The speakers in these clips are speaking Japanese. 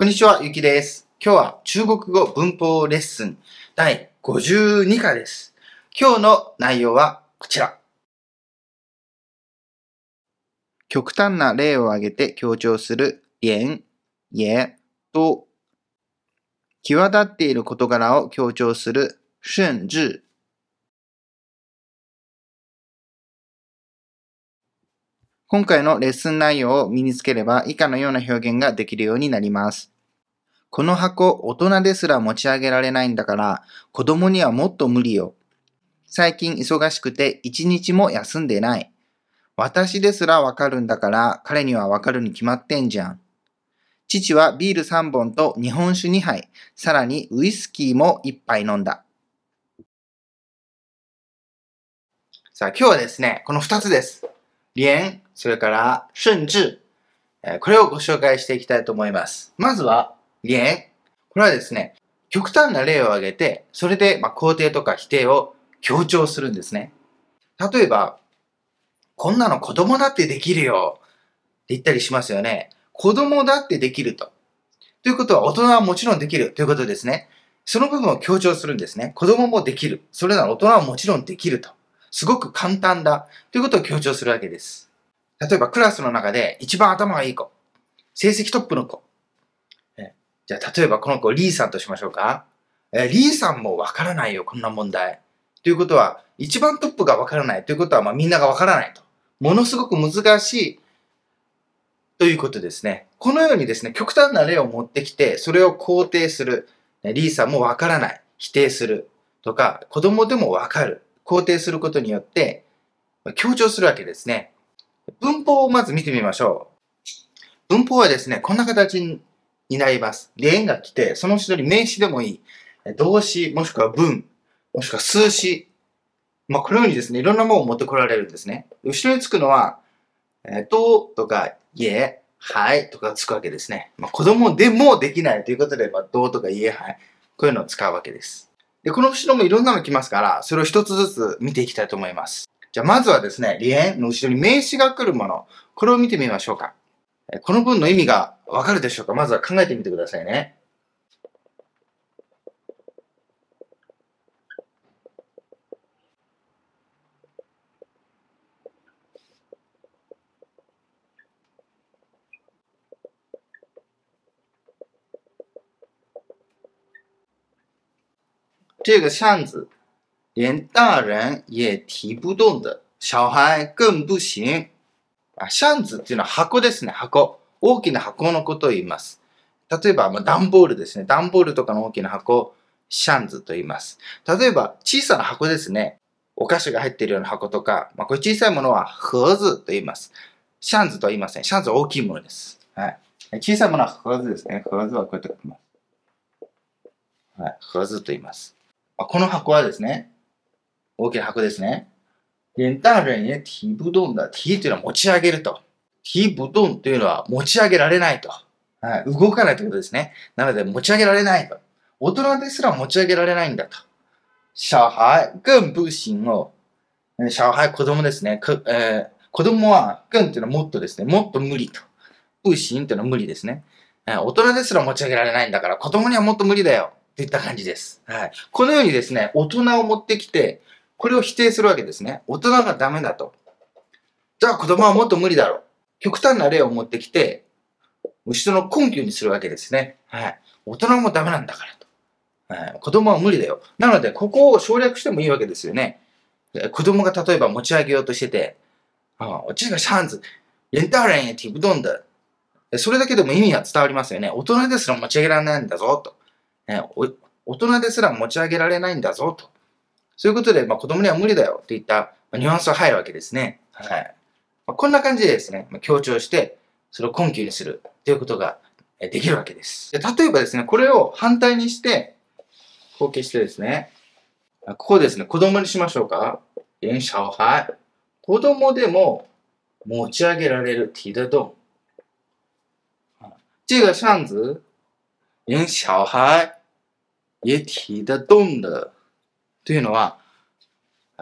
こんにちは、ゆきです。今日は中国語文法レッスン第52課です。今日の内容はこちら。極端な例を挙げて強調する連、也と、際立っている事柄を強調する甚至。今回のレッスン内容を身につければ以下のような表現ができるようになります。この箱、大人ですら持ち上げられないんだから、子供にはもっと無理よ。最近忙しくて一日も休んでない。私ですらわかるんだから、彼にはわかるに決まってんじゃん。父はビール3本と日本酒2杯、さらにウイスキーも1杯飲んだ。さあ、今日はですね、この2つです。連、それから甚至、これをご紹介していきたいと思います。まずは、連。これはですね、極端な例を挙げて、それで、まあ、肯定とか否定を強調するんですね。例えば、こんなの子供だってできるよって言ったりしますよね。子供だってできると。ということは、大人はもちろんできるということですね。その部分を強調するんですね。子供もできる。それなら大人はもちろんできると。すごく簡単だ。ということを強調するわけです。例えば、クラスの中で一番頭がいい子。成績トップの子。えじゃあ、例えばこの子、リーさんとしましょうか。えリーさんもわからないよ、こんな問題。ということは、一番トップがわからないということは、まあ、みんながわからないと。ものすごく難しいということですね。このようにですね、極端な例を持ってきて、それを肯定する。リーさんもわからない。否定する。とか、子供でもわかる。肯定することによって、強調するわけですね。文法をまず見てみましょう。文法はですね、こんな形になります。例が来て、その後ろに名詞でもいい。動詞、もしくは文、もしくは数詞。まあ、このようにですね、いろんなものを持ってこられるんですね。後ろにつくのは、えーととか、いえ、はいとかつくわけですね。まあ、子供でもできないということで、まあ、どうとかいえ、はい。こういうのを使うわけです。で、この後ろもいろんなの来ますから、それを一つずつ見ていきたいと思います。じゃあ、まずはですね、連の後ろに名詞が来るもの。これを見てみましょうか。この文の意味がわかるでしょうか？まずは考えてみてくださいね。这个箱子连大人也提不动的，小孩更不行。あ 箱子 っていうのは箱ですね、箱。大きな箱のことを言います。例えば、まあ、段ボールですね。段ボールとかの大きな箱を 箱子 と言います。例えば、小さな箱ですね。お菓子が入っているような箱とか、まあ、これ小さいものは盒子と言います。箱子 とは言いません。箱子 は大きいものです。はい。小さいものは盒子ですね。盒子はこうやって書きます。はい。盒子と言います。まあこの箱はですね、大きな箱ですね。連大人也提不動だ。提というのは持ち上げると。提不動というのは持ち上げられないと。はい、動かないということですね。なので持ち上げられないと。大人ですら持ち上げられないんだと。小孩更不行を。小孩、子供ですね。くえー子供は、更というのはもっとですね。もっと無理と。不行というのは無理ですね。大人ですら持ち上げられないんだから、子供にはもっと無理だよ。といった感じです。はい。このようにですね、大人を持ってきて、これを否定するわけですね。大人がダメだと。じゃあ子供はもっと無理だろう。極端な例を持ってきて、後ろの根拠にするわけですね。はい。大人もダメなんだからと。はい、子供は無理だよ。なので、ここを省略してもいいわけですよね。子供が例えば持ち上げようとしてて、ああ、这个扇子、连大人也提不动的。えそれだけでも意味は伝わりますよね。大人ですら持ち上げられないんだぞ、と。えお大人ですら持ち上げられないんだぞ、と。そういうことで、まあ、子供には無理だよっていった、まあニュアンスが入るわけですね。はい。まあ、こんな感じでですね、まあ、強調して、それを根拠にするということがえできるわけです。で例えばですね、これを反対にして、こう消してですね、あここですね、子供にしましょうか。連小孩。子供でも持ち上げられる提得动。啊这个扇子连小孩也提得动的。というのは、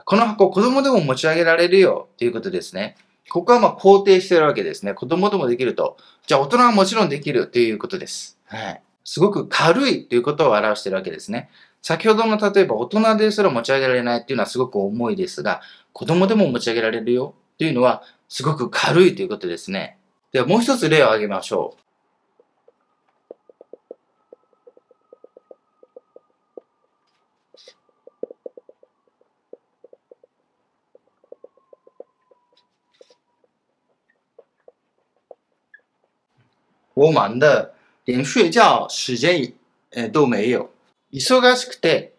この箱子供でも持ち上げられるよということですね。ここはまあ肯定してるわけですね。子供でもできると。じゃあ大人はもちろんできるということです。はい。すごく軽いということを表してるわけですね。先ほどの例えば大人ですら持ち上げられないっていうのはすごく重いですが、子供でも持ち上げられるよっていうのはすごく軽いということですね。ではもう一つ例を挙げましょう。我忙的連睡觉時間、え都没有。忙しくて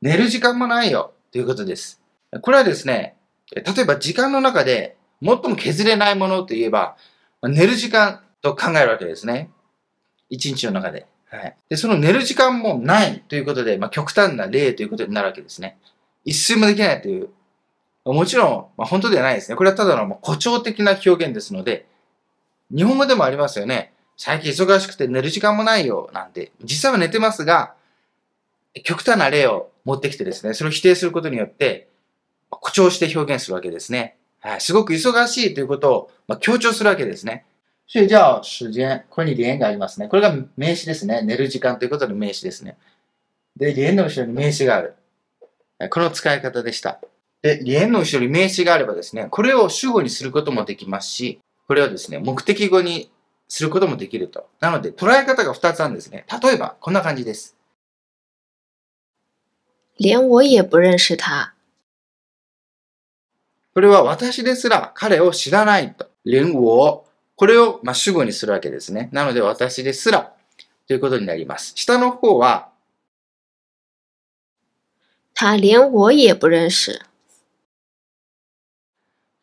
寝る時間もないよということです。これはですね、例えば時間の中で最も削れないものといえば、寝る時間と考えるわけですね。一日の中で。はい。で、その寝る時間もないということで、まあ、極端な例ということになるわけですね。一睡もできないという。もちろん、まあ、本当ではないですね。これはただの誇張的な表現ですので、日本語でもありますよね。最近忙しくて寝る時間もないよ、なんて。実際は寝てますが、極端な例を持ってきてですね、それを否定することによって、誇張して表現するわけですね。はい。すごく忙しいということを、ま、強調するわけですね。睡觉時間。これに連がありますね。これが名詞ですね。寝る時間ということの名詞ですね。で、連の後ろに名詞がある。この使い方でした。で、連の後ろに名詞があればですね、これを主語にすることもできますし、これをですね、目的語にすることもできると。なので、捉え方が2つあるんですね。例えば、こんな感じです。連我也不認識他。これは私ですら彼を知らないと。連我。これを、まあ、主語にするわけですね。なので、私ですらということになります。下の方は、他連我也不認識。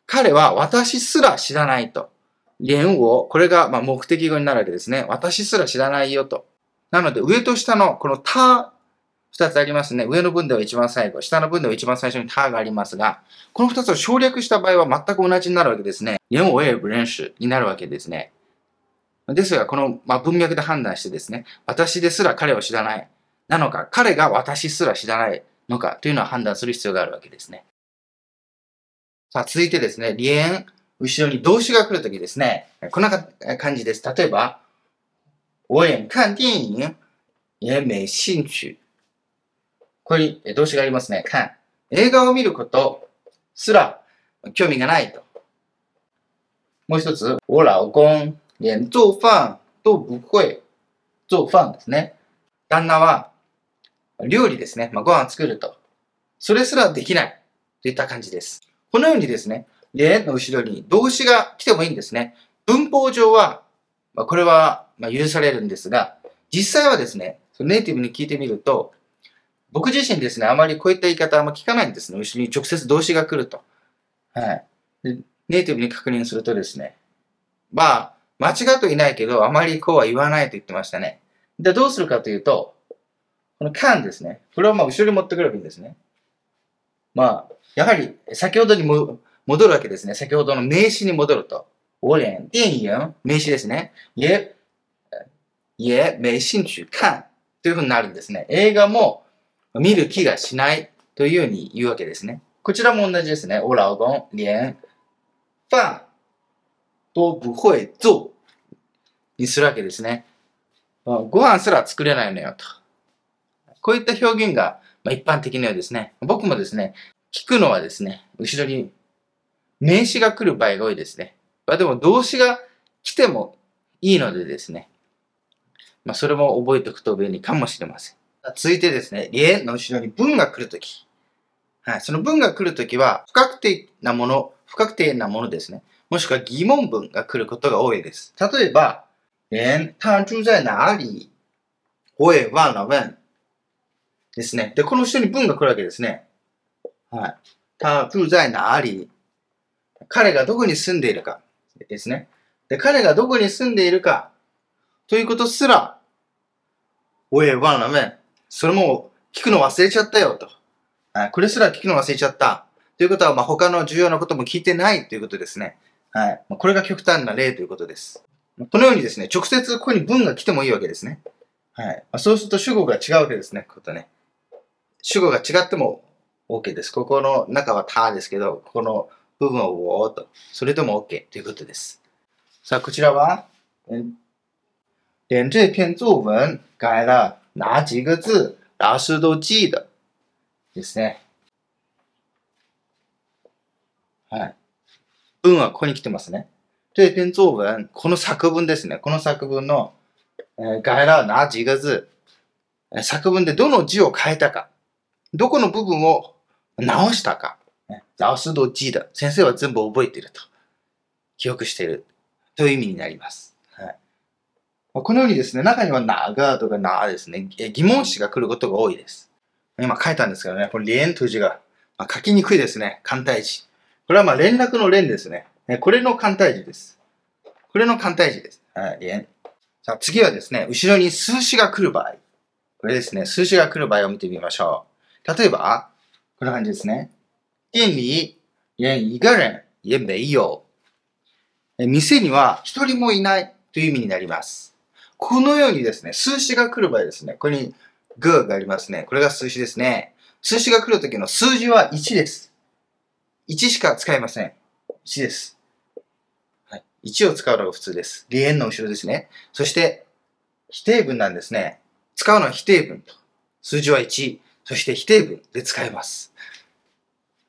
彼は私すら知らないと。連を、これがま目的語になるわけですね。私すら知らないよと。なので、上と下のこの他、二つありますね。上の文では一番最後、下の文では一番最初に他がありますが、この二つを省略した場合は全く同じになるわけですね。連をえ不練習になるわけですね。ですが、この、ま文脈で判断してですね、私ですら彼を知らない。なのか、彼が私すら知らないのかというのを判断する必要があるわけですね。さあ、続いてですね、連後ろに動詞が来るときですね、こんな感じです。例えば、我也看電影也没興趣。ここに動詞がありますね。看。映画を見ることすら興味がないと。もう一つ、我老公連做飯都不会做飯ですね。旦那は料理ですね。まあ、ご飯作ると。それすらできないといった感じです。このようにですね、例の後ろに動詞が来てもいいんですね。文法上は、まあ、これはま許されるんですが、実際はですね、ネイティブに聞いてみると、僕自身ですね、あまりこういった言い方あんま聞かないんですね。後ろに直接動詞が来ると。はい。でネイティブに確認するとですね、まあ、間違っていないけど、あまりこうは言わないと言ってましたね。で、どうするかというと、この can ですね。これをまあ後ろに持ってくればいいんですね。まあ、やはり先ほどにも戻るわけですね。先ほどの名詞に戻ると。我連電影、名詞ですね。也、也没興趣看というふうになるんですね。映画も見る気がしないというように言うわけですね。こちらも同じですね。我老公連飯都不会做にするわけですね。ご飯すら作れないのよと。こういった表現が一般的なようですね。僕もですね、聞くのはですね、後ろに名詞が来る場合が多いですね。まあ、でも動詞が来てもいいのでですね。まあ、それも覚えておくと便利かもしれません。続いてですね、例の後ろに文が来るとき。はい。その文が来るときは、不確定なもの、不確定なものですね。もしくは疑問文が来ることが多いです。例えば、連、他住在哪里？我也忘了问。ですね。で、この後ろに文が来るわけですね。はい。他住在哪里？彼がどこに住んでいるかですね。で、彼がどこに住んでいるかということすら、おえ、わなめ、それも聞くの忘れちゃったよと。これすら聞くの忘れちゃった。ということは、まあ、他の重要なことも聞いてないということですね。はい。これが極端な例ということです。このようにですね、直接ここに文が来てもいいわけですね。はい。ま、そうすると主語が違うわけですね。ことね。主語が違っても OK です。ここの中は他ですけど、ここの部分をおーと。それでも OK ということです。さあ、こちらは、连这篇作文改了哪几个字，老师都记得。ですね。はい。文はここに来てますね。这篇作文、この作文ですね。この作文の、えー、改了哪几个字、作文でどの字を変えたか、どこの部分を直したか、老師都記得。先生は全部覚えていると。記憶している。という意味になります。はい。このようにですね、中にはながとかなですね、疑問詞が来ることが多いです。今書いたんですけどね、この連という字が、まあ、書きにくいですね。簡体字。これはまあ連絡の連ですね。ねこれの簡体字です。これの簡体字です。はい、連。さあ次はですね、後ろに数詞が来る場合。これですね、数詞が来る場合を見てみましょう。例えば、こんな感じですね。店里连一个人也没有。店には一人もいないという意味になります。このようにですね、数詞が来る場合ですね、ここにグーがありますね。これが数詞ですね。数詞が来るときの数字は1です。1しか使いません。1です。はい。1を使うのが普通です。離縁の後ろですね。そして、否定文なんですね。使うのは否定文と。数字は1。そして否定文で使えます。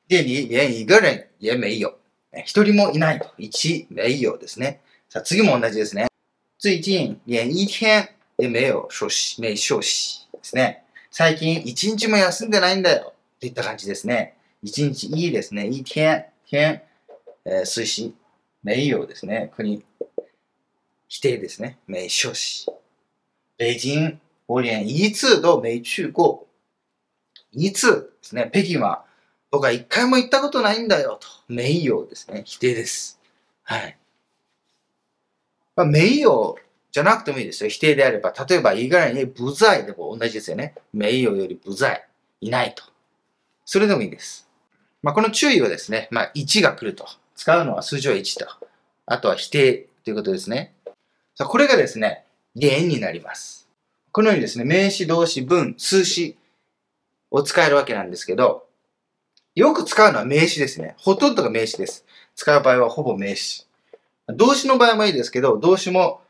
店里連一个人也没有。一人もいないと。一没有ですね。さあ、次も同じですね。最近連一天也没有休息、没休息ですね。最近一日も休んでないんだよ。といった感じですね。一日いいですね。一天、天、えー、水詞、没有ですね。ここに否定ですね。没休息。北京、我連一次都没去過。一次ですね。北京は僕は一回も行ったことないんだよと。名誉ですね。否定です。はい。まあ、名誉じゃなくてもいいですよ。否定であれば。例えば、以外に不在でも同じですよね。名誉より不在。いないと。それでもいいです。まあ、この注意はですね、まあ、1が来ると。使うのは数字は1と。あとは否定ということですね。さあ、これがですね、連になります。このようにですね、名詞、動詞、文、数詞を使えるわけなんですけど、よく使うのは名詞ですね。ほとんどが名詞です。使う場合はほぼ名詞。動詞の場合もいいですけど、動詞も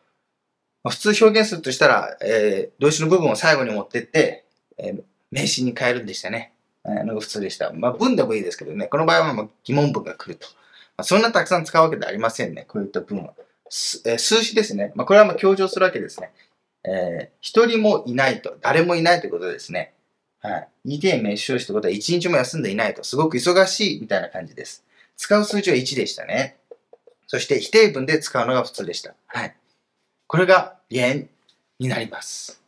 普通表現するとしたら、えー動詞の部分を最後に持ってって、えー名詞に変えるんでしたね。えーのが普通でした。まあ文でもいいですけどね。この場合はまあ疑問文が来ると。まあ、そんなたくさん使うわけではありませんね。こういった文は。えー数詞ですね。まあこれはまあ強調するわけですね。えー一人もいないと。誰もいないということですね。はい。2点名詞ということは1日も休んでいないと。すごく忙しいみたいな感じです。使う数字は1でしたね。そして否定文で使うのが普通でした。はい。これが連になります。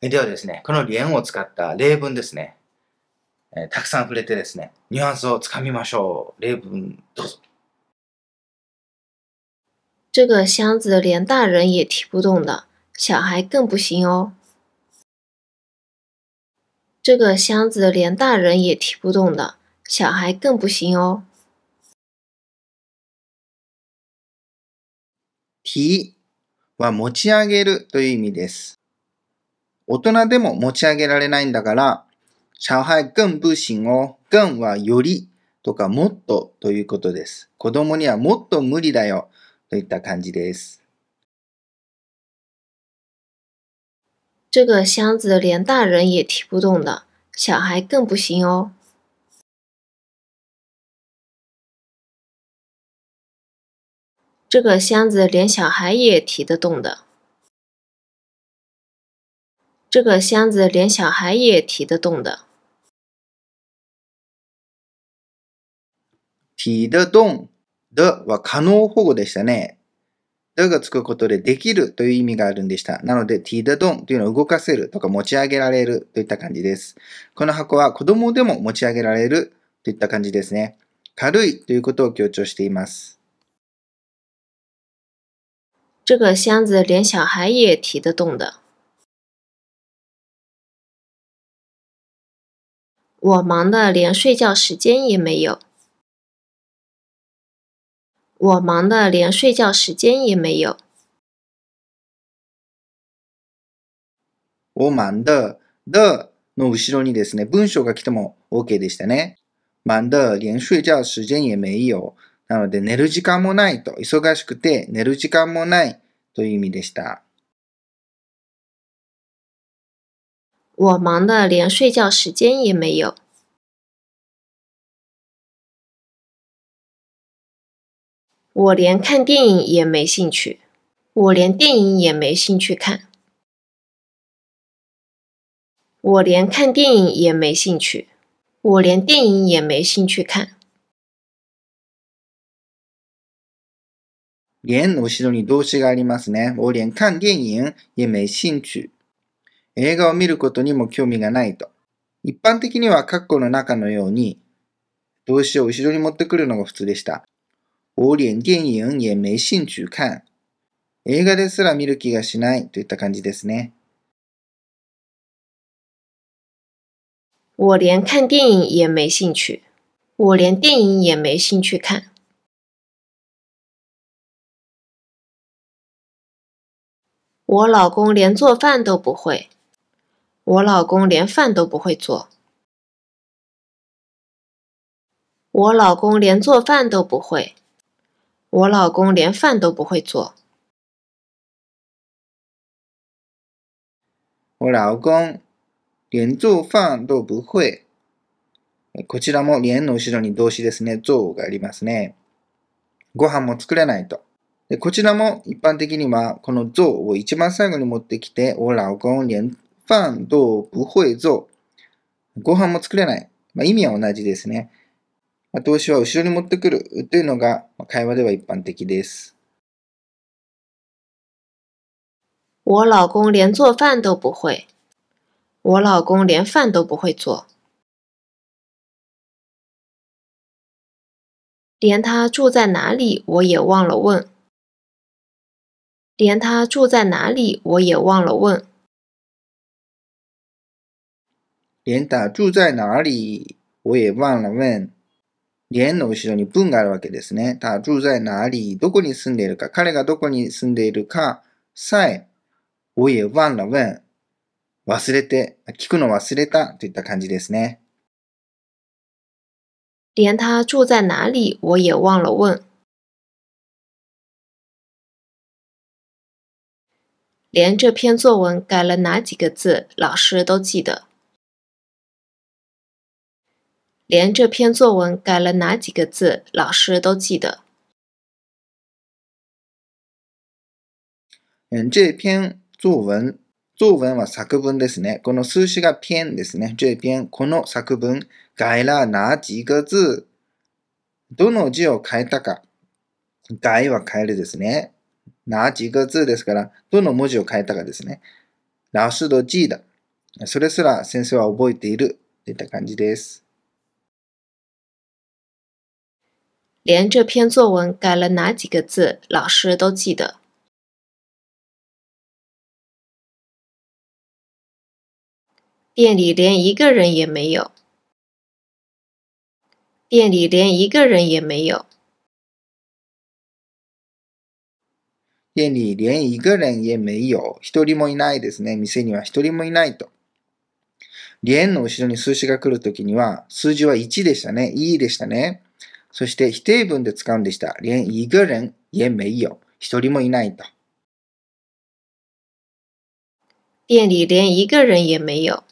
ではですね、この連を使った例文ですね。えーたくさん触れてですね、ニュアンスをつかみましょう。例文どうぞ。这个箱子连大人也提不动的，小孩更不行哦。这个箱子连大人也提不动的，小孩更不行哦。提は持ち上げるという意味です。大人でも持ち上げられないんだから、小孩更不行を、更はよりとかもっとということです。子供にはもっと無理だよといった感じです。这个箱子连大人也提不动的，小孩更不行哦。这个箱子连小孩也提得动的。这个箱子连小孩也提得动的。提得動では可能保護でしたね。 でがつくことでできるという意味があるんでした。なので、提得動というのは動かせるとか持ち上げられるといった感じです。この箱は子供でも持ち上げられるといった感じですね。軽いということを強調しています。这个箱子连小孩也提得动的。我忙得连睡觉时间也没有。我忙得连睡觉时间也没有。我忙的、的の後ろにですね、文章が来ても OK でしたね。忙的、连睡觉时间也没有。なので、寝る時間もないと。忙しくて寝る時間もないという意味でした。我忙的连睡觉时间也没有。我连看电影也没兴趣。我连电影也没兴趣看。我连看电影也没兴趣。我连电影也没兴趣看。連の後ろに動詞がありますね。我連看電影也没興趣。映画を見ることにも興味がないと。一般的には括弧の中のように動詞を後ろに持ってくるのが普通でした。我連電影也没興趣看。映画ですら見る気がしないといった感じですね。我连看电影也没兴趣。我连电影也没兴趣看。我老公连做饭都不会。我老公连饭都不会做。我老公连做饭都不会。我老公连饭都不会做。我老公連做飯都不会。こちらも連の後ろに動詞ですね。做がありますね。ご飯も作れないと。でこちらも一般的にはこの做を一番最後に持ってきて、我老公連飯都不会做。ご飯も作れない。まあ、意味は同じですね。まあ、動詞は後ろに持ってくるというのが会話では一般的です。我老公连做饭都不会。我老公连饭都不会做。连他住在哪里我也忘了问。连他住在哪里我也忘了问。連他住在哪里我也忘了問。連の後ろに文があるわけですね。他住在哪里どこに住んでいるか、彼がどこに住んでいるかさえ、我也忘了問。忘れて、聞くの忘れたといった感じですね。連他住在哪里我也忘了问。连这篇作文改了哪几个字，老师都记得。连这篇作文改了哪几个字，老師都記得。嗯，这篇作文、作文は作文ですね。この数詞が篇ですね。这篇、この作文、改了哪几个字？どの字を変えたか？改は変えるですね。哪几个字ですから、どの文字を変えたかですね。老師都記得。それすら先生は覚えているといった感じです。連這篇作文改了哪幾個字，老師都記得。店裏連一個人也沒有。店裏連一個人也沒有。店に連一個人也没有。一人もいないですね。店には一人もいないと。連の後ろに数詞が来るときには、数字は1でしたね。いいでしたね。 そして否定文で使うんでした。連一個人也没有。一人もいないと。店里連一個人也没有。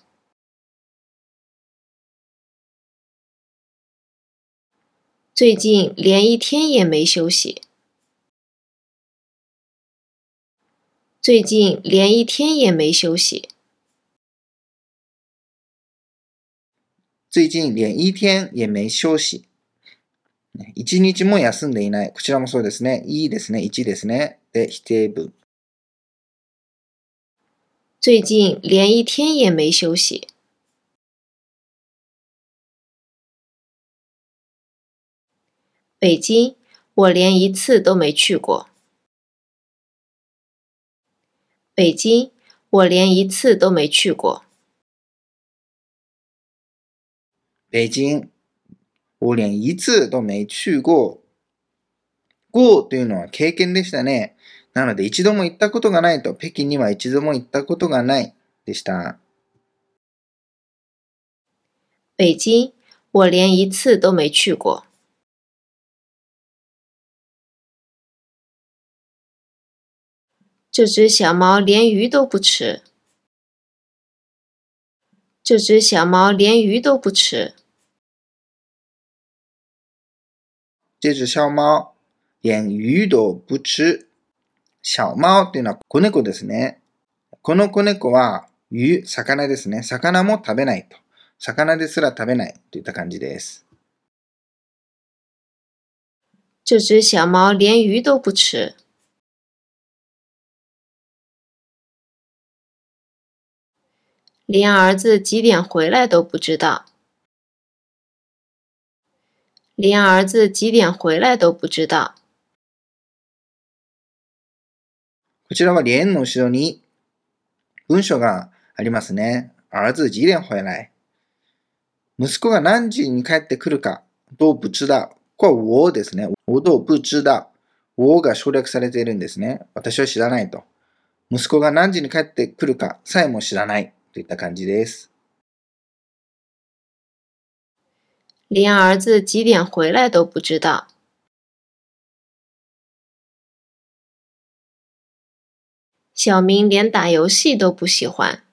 最近連一天也沒休息。最近連一天也沒休息。最近連一天也沒休息。一日も休んでいない。こちらもそうですね。いいですね。1ですね。で、否定文。最近連一天也沒休息。北京，我連一次都沒去過。北京，我連一次都沒去過。北京，我連一次都沒去過。過というのは経験でしたね。なので一度も行ったことがないと、北京には一度も行ったことがないでした。北京，我連一次都沒去過。這隻小貓連魚都不吃。这只小猫连鱼都不吃。这只小猫連魚都不吃。小猫っていうのは子猫ですね。この子猫は魚、魚ですね。魚も食べないと。魚ですら食べないといった感じです。这只小猫连鱼都不吃。连儿子几点回来都不知道。连儿子几点回来都不知道。こちらは連の後ろに文章がありますね。儿子几点回来？息子が何時に帰ってくるか、都不知道？これは我ですね。我都不知道。我が省略されているんですね。私は知らないと。息子が何時に帰ってくるかさえも知らないといった感じです。连儿子几点回来都不知道。小明连打游戏都不喜欢。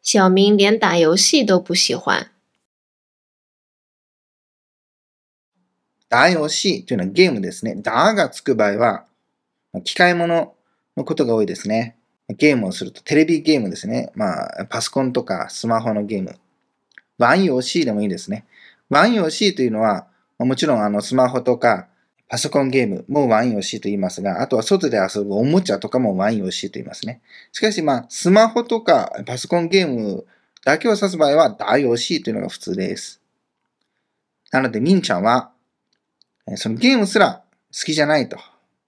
小明连打游戏都不喜欢。打遊戲というのはゲームですね。打がつく場合は、機械物のことが多いですね。ゲームをすると、テレビゲームですね。まあ、パソコンとかスマホのゲーム。ワン遊戲でもいいですね。ワン遊戲というのは、もちろんあのスマホとかパソコンゲームもワン遊戲と言いますが、あとは外で遊ぶおもちゃとかもワン遊戲と言いますね。しかしまあ、スマホとかパソコンゲームだけを指す場合は、大遊戲というのが普通です。なので、みんちゃんは、そのゲームすら好きじゃないと。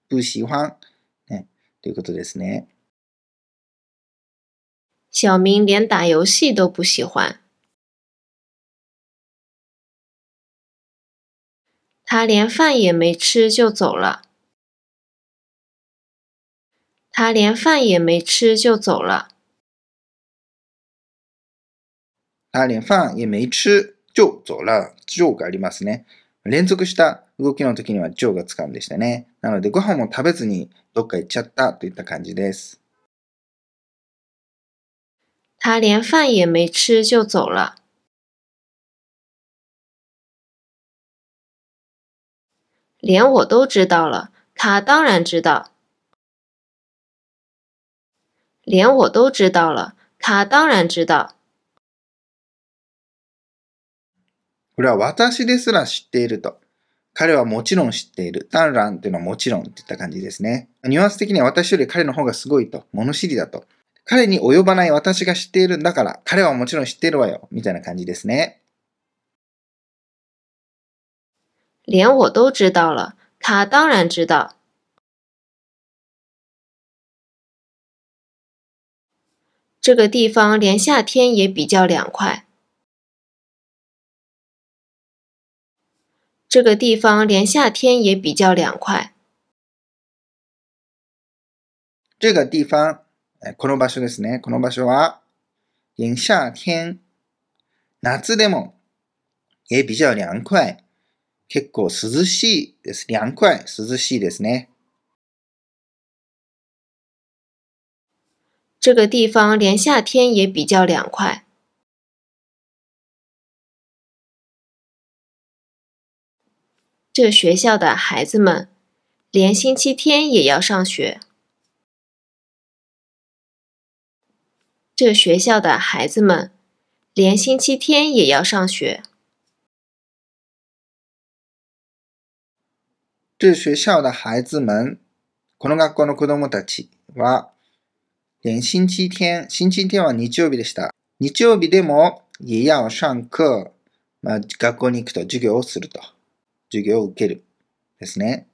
不喜欢。ね、ということですね。小明連打遊戲都不喜歡。他連飯也沒吃就走了。他連飯也沒吃就走了。他連飯也沒吃就走了。就がありますね。連続した動きの時にはジョーが使うんでしたね。なので、ご飯も食べずにどっか行っちゃったといった感じです。他連飯也沒吃就走了。連我都知道了，他當然知道。連我都知道了，他當然知道。これは私ですら知っていると。彼はもちろん知っている。タンランっていうのはもちろんっていった感じですね。ニュアンス的には私より彼の方がすごいと。物知りだと。彼に及ばない私が知っているんだから、彼はもちろん知っているわよ。みたいな感じですね。連我都知道了。他当然知道。这个地方连夏天也比较凉快。这个地方连夏天也比较凉快。这个地方、この場所ですね。この場所は、連夏天、夏でも、也比較涼快。 結構涼しいです。涼快、涼しいですね。这个地方连夏天也比较凉快。这学校的孩子们连星期天也要上学。这学校的孩子们连星期天也要上学。 这学校的孩子们、この学校の子供たちは、連星期天、星期天は日曜日でした。日曜日でも、也要上課、まあ、学校に行くと授業をすると。授業を受けるですね。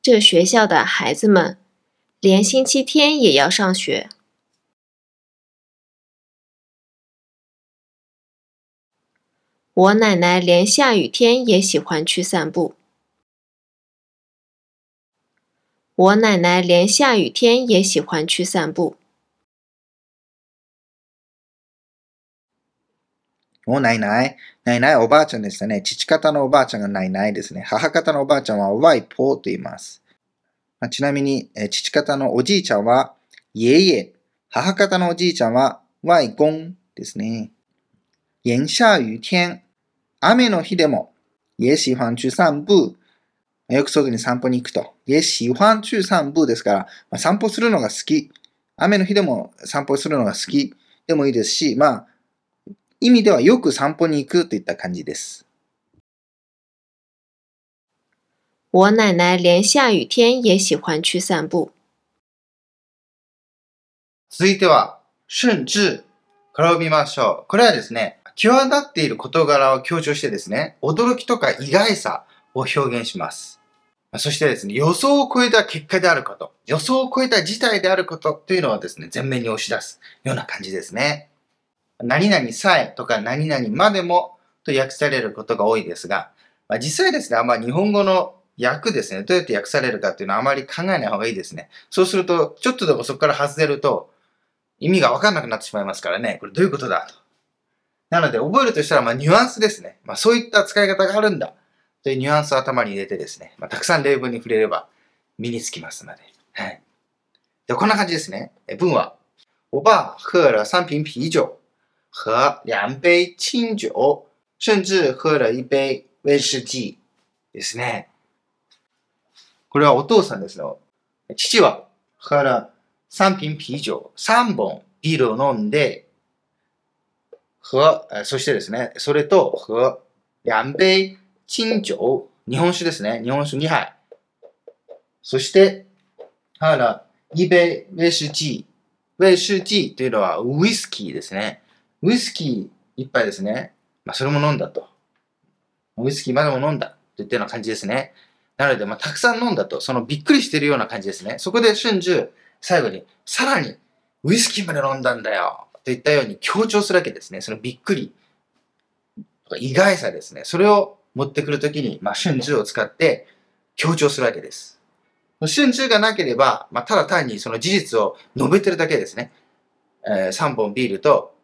这学校的孩子们连星期天也要上学。我奶奶连下雨天也喜欢去散步。我奶奶连下雨天也喜欢去散步。おないない。ないないおばあちゃんでしたね。父方のおばあちゃんがないないですね。母方のおばあちゃんはワイポーと言います。まあ、ちなみに、え父方のおじいちゃんは爷爷、母方のおじいちゃんは外公ですね。炎下雨天、雨の日でも、也喜欢去散步。よく外に散歩に行くと。也喜欢去散步ですから、まあ、散歩するのが好き。雨の日でも散歩するのが好きでもいいですし、まあ、意味ではよく散歩に行くといった感じです。我奶奶连下雨天也喜欢去散步。続いては、甚至。これを見ましょう。これはですね、際立っている事柄を強調してですね、驚きとか意外さを表現します。そしてですね、予想を超えた結果であること、予想を超えた事態であることというのはですね、前面に押し出すような感じですね。何々さえとか何々までもと訳されることが多いですが、まあ、実際ですね、あんま日本語の訳ですね、どうやって訳されるかっていうのはあまり考えない方がいいですね。そうすると、ちょっとでもそこから外れると、意味がわかんなくなってしまいますからね、これどういうことだと。なので、覚えるとしたら、まあ、ニュアンスですね。まあ、そういった使い方があるんだ。というニュアンスを頭に入れてですね、まあ、たくさん例文に触れれば身につきますので。はい。で、こんな感じですね。文は、我爸喝了三瓶啤酒和两杯清酒，甚至喝了一杯威士忌ですね。これはお父さんですよ。父は、喝了三瓶啤酒、三本ビールを飲んで、和、そしてですね、それと、和、两杯清酒、日本酒ですね。日本酒2杯。そして、はら、一杯威士忌。威士忌というのはウイスキーですね。ウイスキー一杯ですね。まあ、それも飲んだと。ウイスキーまでも飲んだといったような感じですね。なので、まあ、たくさん飲んだと、そのびっくりしているような感じですね。そこで春秋、最後に、さらに、ウイスキーまで飲んだんだよといったように強調するわけですね。そのびっくり、意外さですね。それを持ってくるときに、まあ、春秋を使って強調するわけです。春秋がなければ、まあ、ただ単にその事実を述べてるだけですね。えー、3本ビールと、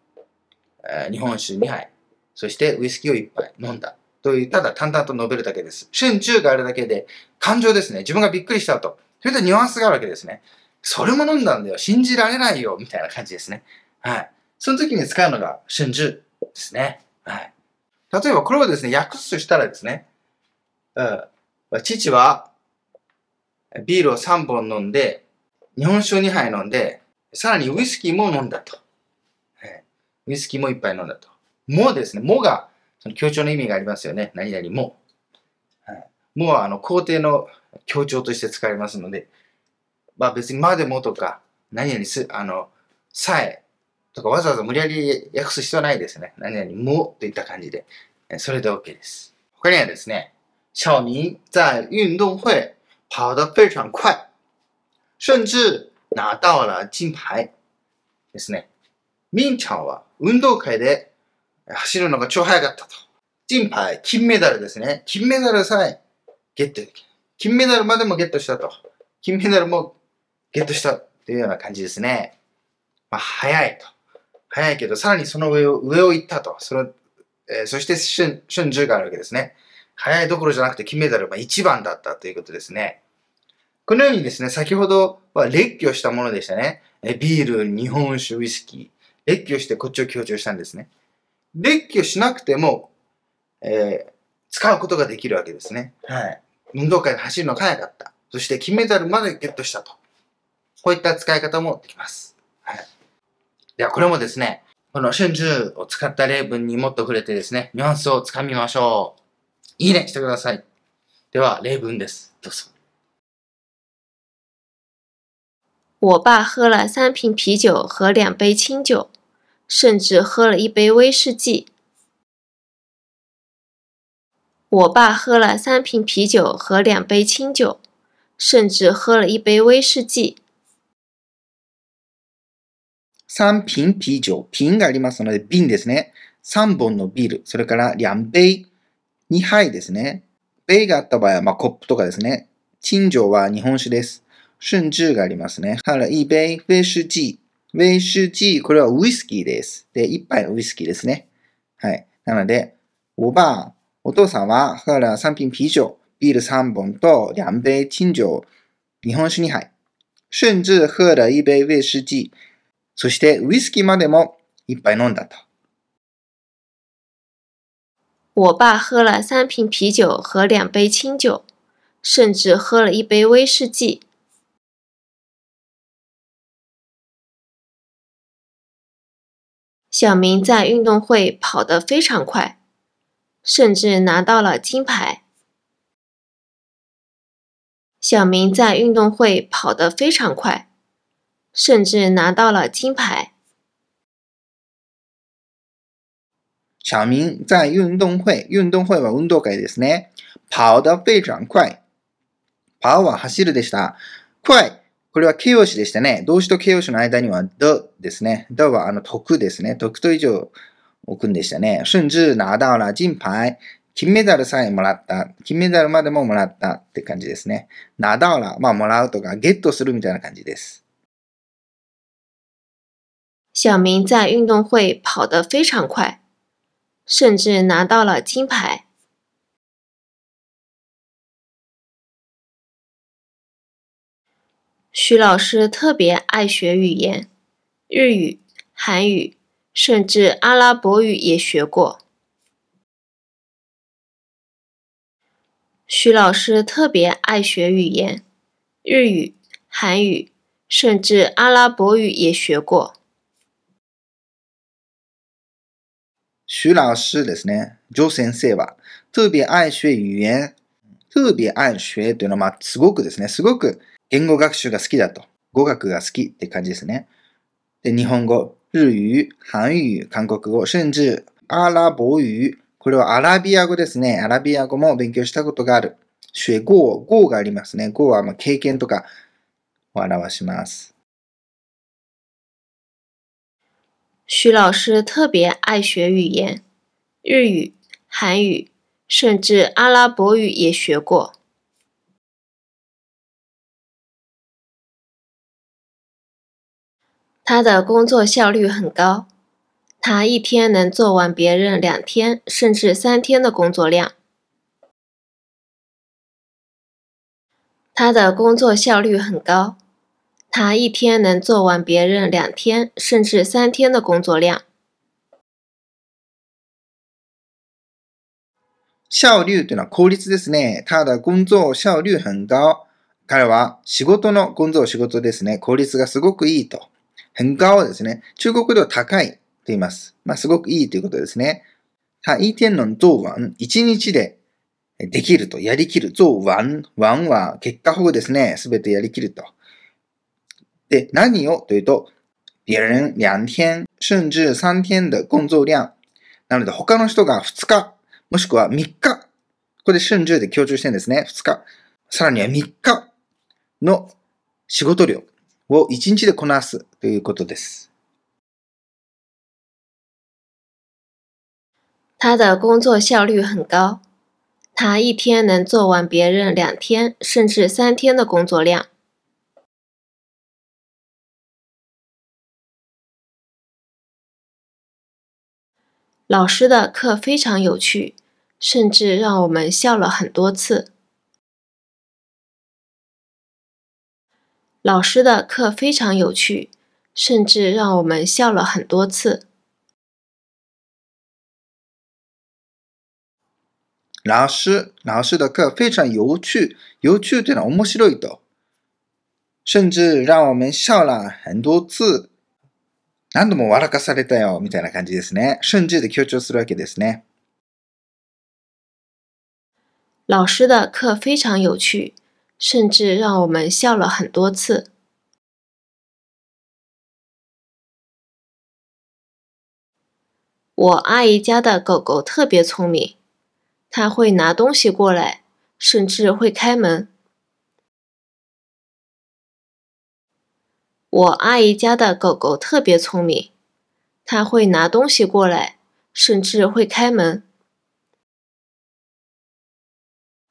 えー、日本酒2杯、そしてウイスキーを1杯飲んだ。という、ただ淡々と述べるだけです。春秋があるだけで、感情ですね。自分がびっくりしたと。それとニュアンスがあるわけですね。それも飲んだんだよ。信じられないよ。みたいな感じですね。はい。その時に使うのが春秋ですね。はい。例えばこれをですね、訳すとしたらですね、うん、父はビールを3本飲んで、日本酒を2杯飲んで、さらにウイスキーも飲んだと。はいウイスキーも1杯飲んだと。もですね、もが、その強調の意味がありますよね。何々も。はい、もは、あの、肯定の強調として使われますので、まあ別にまでもとか、何々す、あの、さえとかわざわざ無理やり訳す必要ないですね。何々もといった感じで。それで OK です。他にはですね、小明在运动会跑得非常快，甚至拿到了金牌ですね。みんちゃんは運動会で走るのが超速かったと。金牌、金メダルですね。金メダルさえゲットできる。金メダルまでもゲットしたと。金メダルもゲットしたというような感じですね。まあ、早いと。早いけど、さらにその上を、上を行ったと。その、えー、そして春、春秋があるわけですね。早いどころじゃなくて金メダルが一番だったということですね。このようにですね、先ほどは列挙したものでしたね。えビール、日本酒、ウイスキー。列挙してこっちを強調したんですね。列挙しなくても、えー、使うことができるわけですね。はい。運動会で走るのが早かった。そして金メダルまでゲットしたと。こういった使い方もできます。はい。では、これもですね、この春秋を使った例文にもっと触れてですね、ニュアンスをつかみましょう。いいねしてください。では、例文です。どうぞ。我爸喝了三瓶啤酒和两杯清酒，甚至喝了一杯威士忌。我爸喝了三瓶啤酒和两杯清酒，甚至喝了一杯威士忌。3瓶啤酒。瓶がありますので、瓶ですね。3本のビール。それから、两杯。2杯ですね。杯があった場合は、まあ、コップとかですね。陳酒は日本酒です。春酒がありますね。还了一杯威士忌。威士忌、これはウイスキーです。で、1杯のウイスキーですね。はい。なので、おばあ、お父さんは、喝了3瓶啤酒。ビール3本と、两杯清酒。日本酒2杯。甚至喝了一杯威士忌。そしてウイスキーまでも一杯飲んだと。我爸喝了三瓶啤酒和两杯清酒，甚至喝了一杯威士忌。小明在运动会跑得非常快，甚至拿到了金牌。小明在运动会跑得非常快，甚至拿到了金牌。小明在运動会、運動会は運動会ですね。跑得非常快。跑は走るでした。快。これは形容詞でしたね。動詞と形容詞の間には the ですね。the はあの得ですね。得と以上置くんでしたね。甚至拿到了金牌。金メダルさえもらった。金メダルまでももらったって感じですね。拿到了。まあ、もらうとか、ゲットするみたいな感じです。小明在运动会跑得非常快，甚至拿到了金牌。徐老师特别爱学语言，日语、韩语，甚至阿拉伯语也学过。徐老师特别爱学语言，日语、韩语，甚至阿拉伯语也学过。徐老师ですね。ジョ先生は特別愛学語言、特別愛学というのはまあすごくですね。すごく言語学習が好きだと。語学が好きって感じですね。で、日本語、日語、韓語、韓国語、甚至阿拉伯語、これはアラビア語ですね。アラビア語も勉強したことがある。学語、語がありますね。語はま経験とかを表します。徐老师特别爱学语言，日语、韩语，甚至阿拉伯语也学过。他的工作效率很高。他一天能做完别人两天甚至三天的工作量。他的工作效率很高。他一天能做完别人两天甚至三天的工作量。效率というのは効率ですね。ただ工作效率很高。彼は仕事の工作仕事ですね。効率がすごくいいと。很高ですね。中国では高いと。言います。まあ、すごくいいということですね。他一天能做完。一日でできると、やりきる。做完。完は結果保護ですね。すべてやりきると。で、何を？というと、別人两天、甚至三天的工作量。なので、他の人が2日、もしくは3日。ここで甚至で強調してるんですね。2日。さらには3日の仕事量を1日でこなすということです。他的工作效率很高，他一天能做完别人两天甚至三天的工作量。老师的课非常有趣，甚至让我们笑了很多次。老师的课非常有趣，甚至让我们笑了很多次。老师、老师的课非常有趣。有趣というのは面白いと。甚至让我们笑了很多次。 何度も笑かされたよ、みたいな感じですね。甚至で強調するわけですね。老师的课非常有趣，甚至让我们笑了很多次。我阿姨家的狗狗特别聪明。他会拿东西过来，甚至会开门。我阿姨家的狗狗特别聪明，它会拿东西过来，甚至会开门。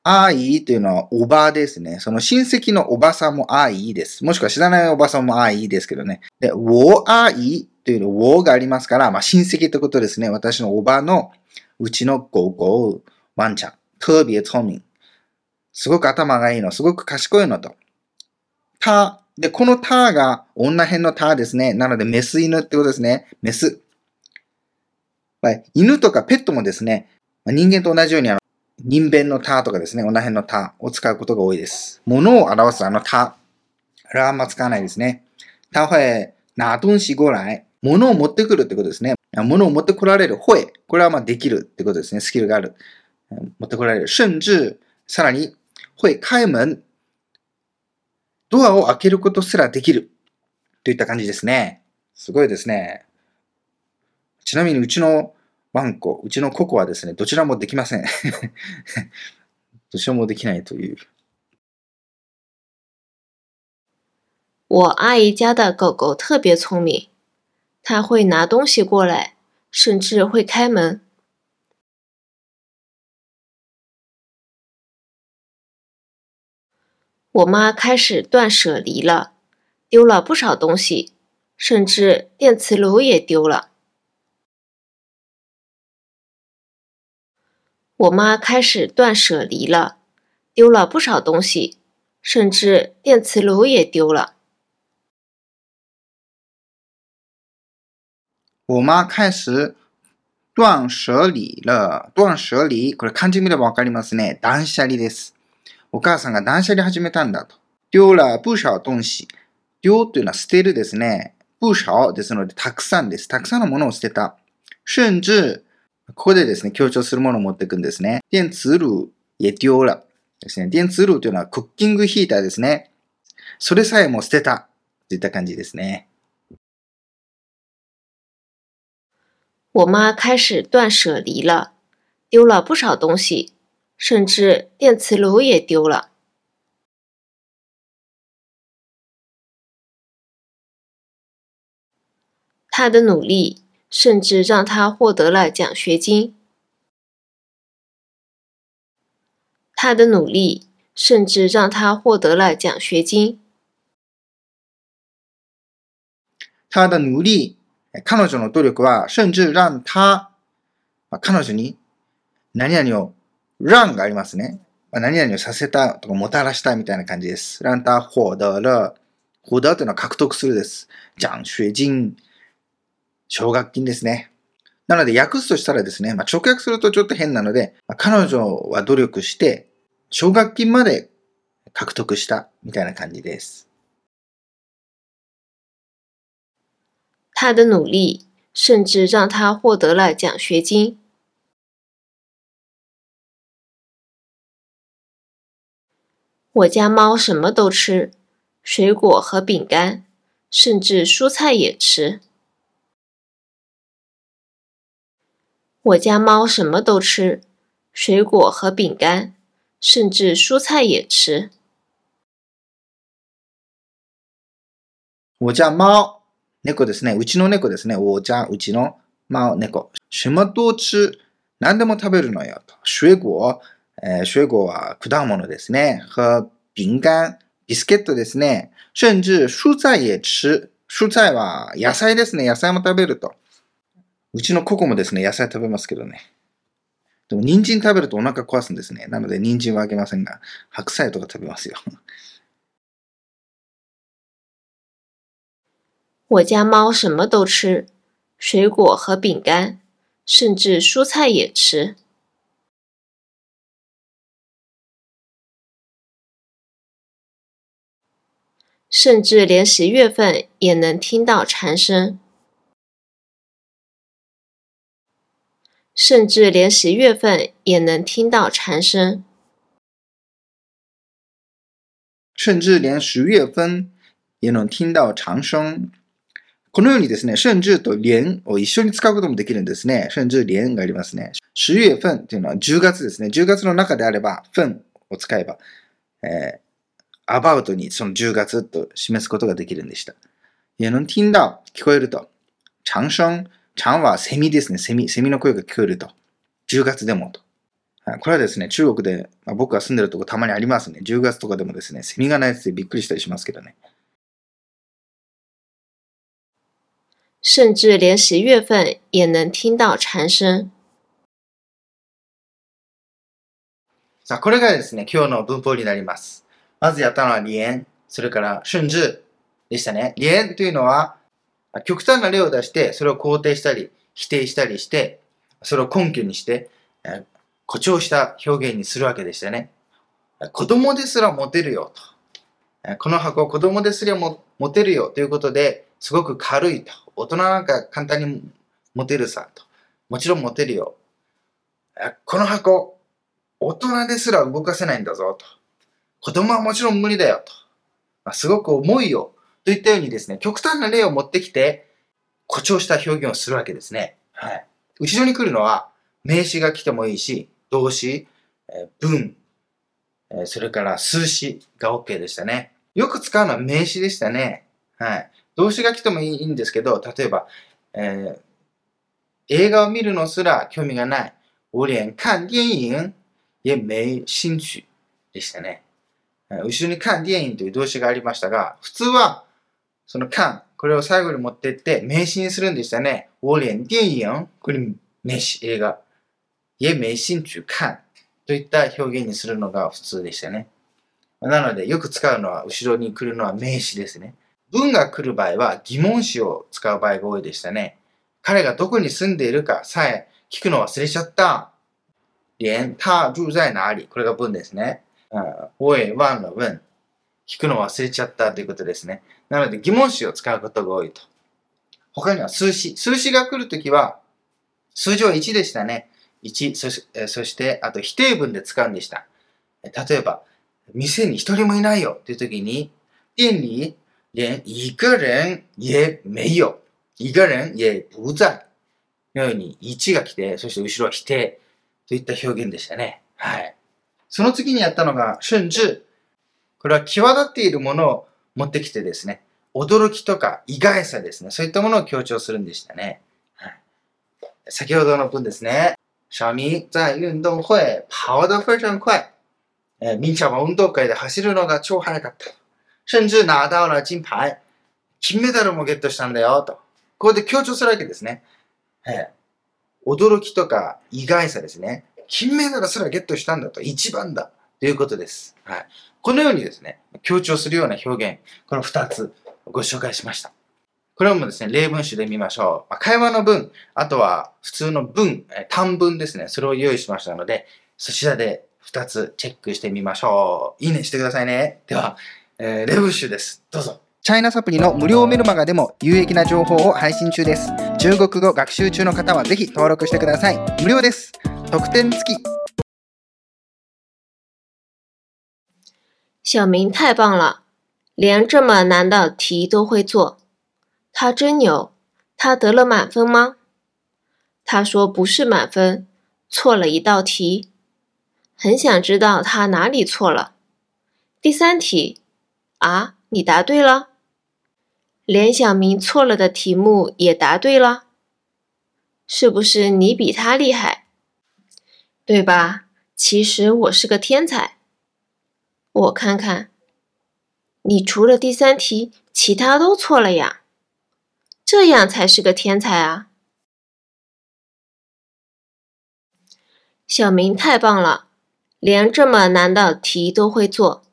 阿姨というのはおばですね。その親戚のおばさんも阿姨です。もしくは知らないおばさんも阿姨ですけどね。で、我阿姨というの我がありますから、まあ親戚ってことですね。私のおばのうちの狗狗ワンちゃん。特別聪明。すごく頭がいいの。すごく賢いのと。他、で、このターが女編のターですね。なので、メス犬ってことですね。メス。はい、犬とかペットもですね、人間と同じようにあの、人弁のターとかですね、女編のターを使うことが多いです。物を表すあのター。あれはあんま使わないですね。他会拿東西过来。物を持ってくるってことですね。物を持ってこられる。会。これはまあできるってことですね。スキルがある。持ってこられる。甚至、さらに、会開門。ドアを開けることすらできる。といった感じですね。すごいですね。ちなみにうちのワンコ、うちのココはですね、どちらもできません。どちらもできないという。我阿姨家的狗狗特别聪明，它会拿东西过来，甚至会开门。我妈开始断舍离了，丢了不少东西，甚至电磁炉也丢了。我妈开始断舍离了，丢了不少东西，甚至电磁炉也丢了。我妈開始断捨離了。断捨離。これ漢字見ればわかりますね。断捨離です。 お母さんが断捨離始めたんだと。丢了不少東西。丢というのは捨てるですね。不少ですので、たくさんです。たくさんのものを捨てた。甚至、ここでですね、強調するものを持っていくんですね。電磁炉也丢了。ですね。電磁炉というのはクッキングヒーターですね。それさえも捨てた。といった感じですね。我妈开始断舍离了，丢了不少东西，甚至电磁炉也丢了。她的努力甚至让她获得了奖学金。她的努力甚至让她获得了奖学金。她的努力。彼女の努力は、甚至让他、まあ、彼女に何々を、 让がありますね。まあ、何々をさせたとかもたらしたみたいな感じです。让他获得了、獲得というのは獲得するです。奖学金、奨学金ですね。なので訳すとしたらですね、まあ、直訳するとちょっと変なので、まあ、彼女は努力して、奨学金まで獲得したみたいな感じです。他的努力甚至让他获得了奖学金。我家猫什么都吃，水果和饼干，甚至蔬菜也吃。我家猫什么都吃，水果和饼干，甚至蔬菜也吃。我家猫。猫ですね。うちの猫ですね。おじゃうちの、まあ、猫。什么都吃。何でも食べるのよ。と。水果、 えー、水果は果物ですね。和饼干、ビスケットですね。甚至蔬菜也吃。蔬菜は野菜ですね。野菜も食べると。うちのココもですね、野菜食べますけどね。でも、人参食べるとお腹壊すんですね。なので、人参はあげませんが、白菜とか食べますよ。我家猫什么都吃，水果和饼干，甚至蔬菜也吃。甚至连十月份也能听到蝉声。甚至连十月份也能听到蝉声。甚至连十月份也能听到蝉声。このようにですね、春至と連を一緒に使うこともできるんですね。春至連がありますね。十月份というのは10月ですね。10月の中であれば、分を使えば、えー、 アバウトにその10月と示すことができるんでした。也能听到、聞こえると。長声、長はセミですね。セミ、セミの声が聞こえると。10月でもと。これはですね、中国で、まあ、僕が住んでるとこたまにありますね。10月とかでもですね、セミが鳴いててびっくりしたりしますけどね。甚至连十月份也能听到蝉声。さあ、これがですね、今日の文法になります。まずやったのは連、それから春至、でしたね。連というのは、極端な例を出して、それを肯定したり、否定したりして、それを根拠にして、誇張した表現にするわけでしたね。子供ですら持てるよと。この箱子供ですら持てるよということで、すごく軽いと。大人なんか簡単に持てるさと。もちろん持てるよ。この箱、大人ですら動かせないんだぞと。子供はもちろん無理だよと。まあ、すごく重いよ。といったようにですね、極端な例を持ってきて、誇張した表現をするわけですね。はい。後ろに来るのは、名詞が来てもいいし、動詞、え文、えそれから数詞が OK でしたね。よく使うのは名詞でしたね。はい。動詞が来てもいいんですけど、例えば、えー、映画を見るのすら興味がない。我連看電影也没興趣でしたね。後ろに看電影という動詞がありましたが、普通は、その看、これを最後に持ってって、名詞にするんでしたね。我連電影、これ名詞、映画。也没興趣看といった表現にするのが普通でしたね。なので、よく使うのは、後ろに来るのは名詞ですね。文が来る場合は疑問詞を使う場合が多いでしたね。彼がどこに住んでいるかさえ聞くの忘れちゃった。連他住在哪里これが文ですね。我也忘了问。聞くの忘れちゃったということですね。なので疑問詞を使うことが多いと。他には数詞。数詞が来るときは、数字は1でしたね。1、そしそしてあと否定文で使うんでした。例えば、店に一人もいないよというときに、店里連一个人也没有。一个人也不在。のように1が来て、そして後ろは否定といった表現でしたね。はい。その次にやったのが、甚至。これは際立っているものを持ってきてですね、驚きとか意外さですね、そういったものを強調するんでしたね。はい、先ほどの文ですね。小明在運動会跑得非常快。えー、みんちゃんは運動会で走るのが超速かった。甚至拿到了金牌。金メダルもゲットしたんだよ、と。ここで強調するわけですね。えー、驚きとか意外さですね。金メダルすらゲットしたんだと。一番だ。ということです。はい。このようにですね、強調するような表現、この二つご紹介しました。これもですね、例文集で見ましょう。会話の文、あとは普通の文、短文ですね、それを用意しましたので、そちらで二つチェックしてみましょう。いいねしてくださいね。では、えー、例文集です。どうぞ。チャイナサプリの無料メルマガでも有益な情報を配信中です。中国語学習中の方はぜひ登録してください。無料です。特典付き。小明太棒了，连这么难的题都会做。他真牛，他得了满分吗？他说不是满分，错了一道题。很想知道他哪里错了。第三题，啊，你答对了， 连小明错了的题目也答对了，是不是你比他厉害？对吧？其实我是个天才。我看看，你除了第三题，其他都错了呀，这样才是个天才啊！小明太棒了，连这么难的题都会做，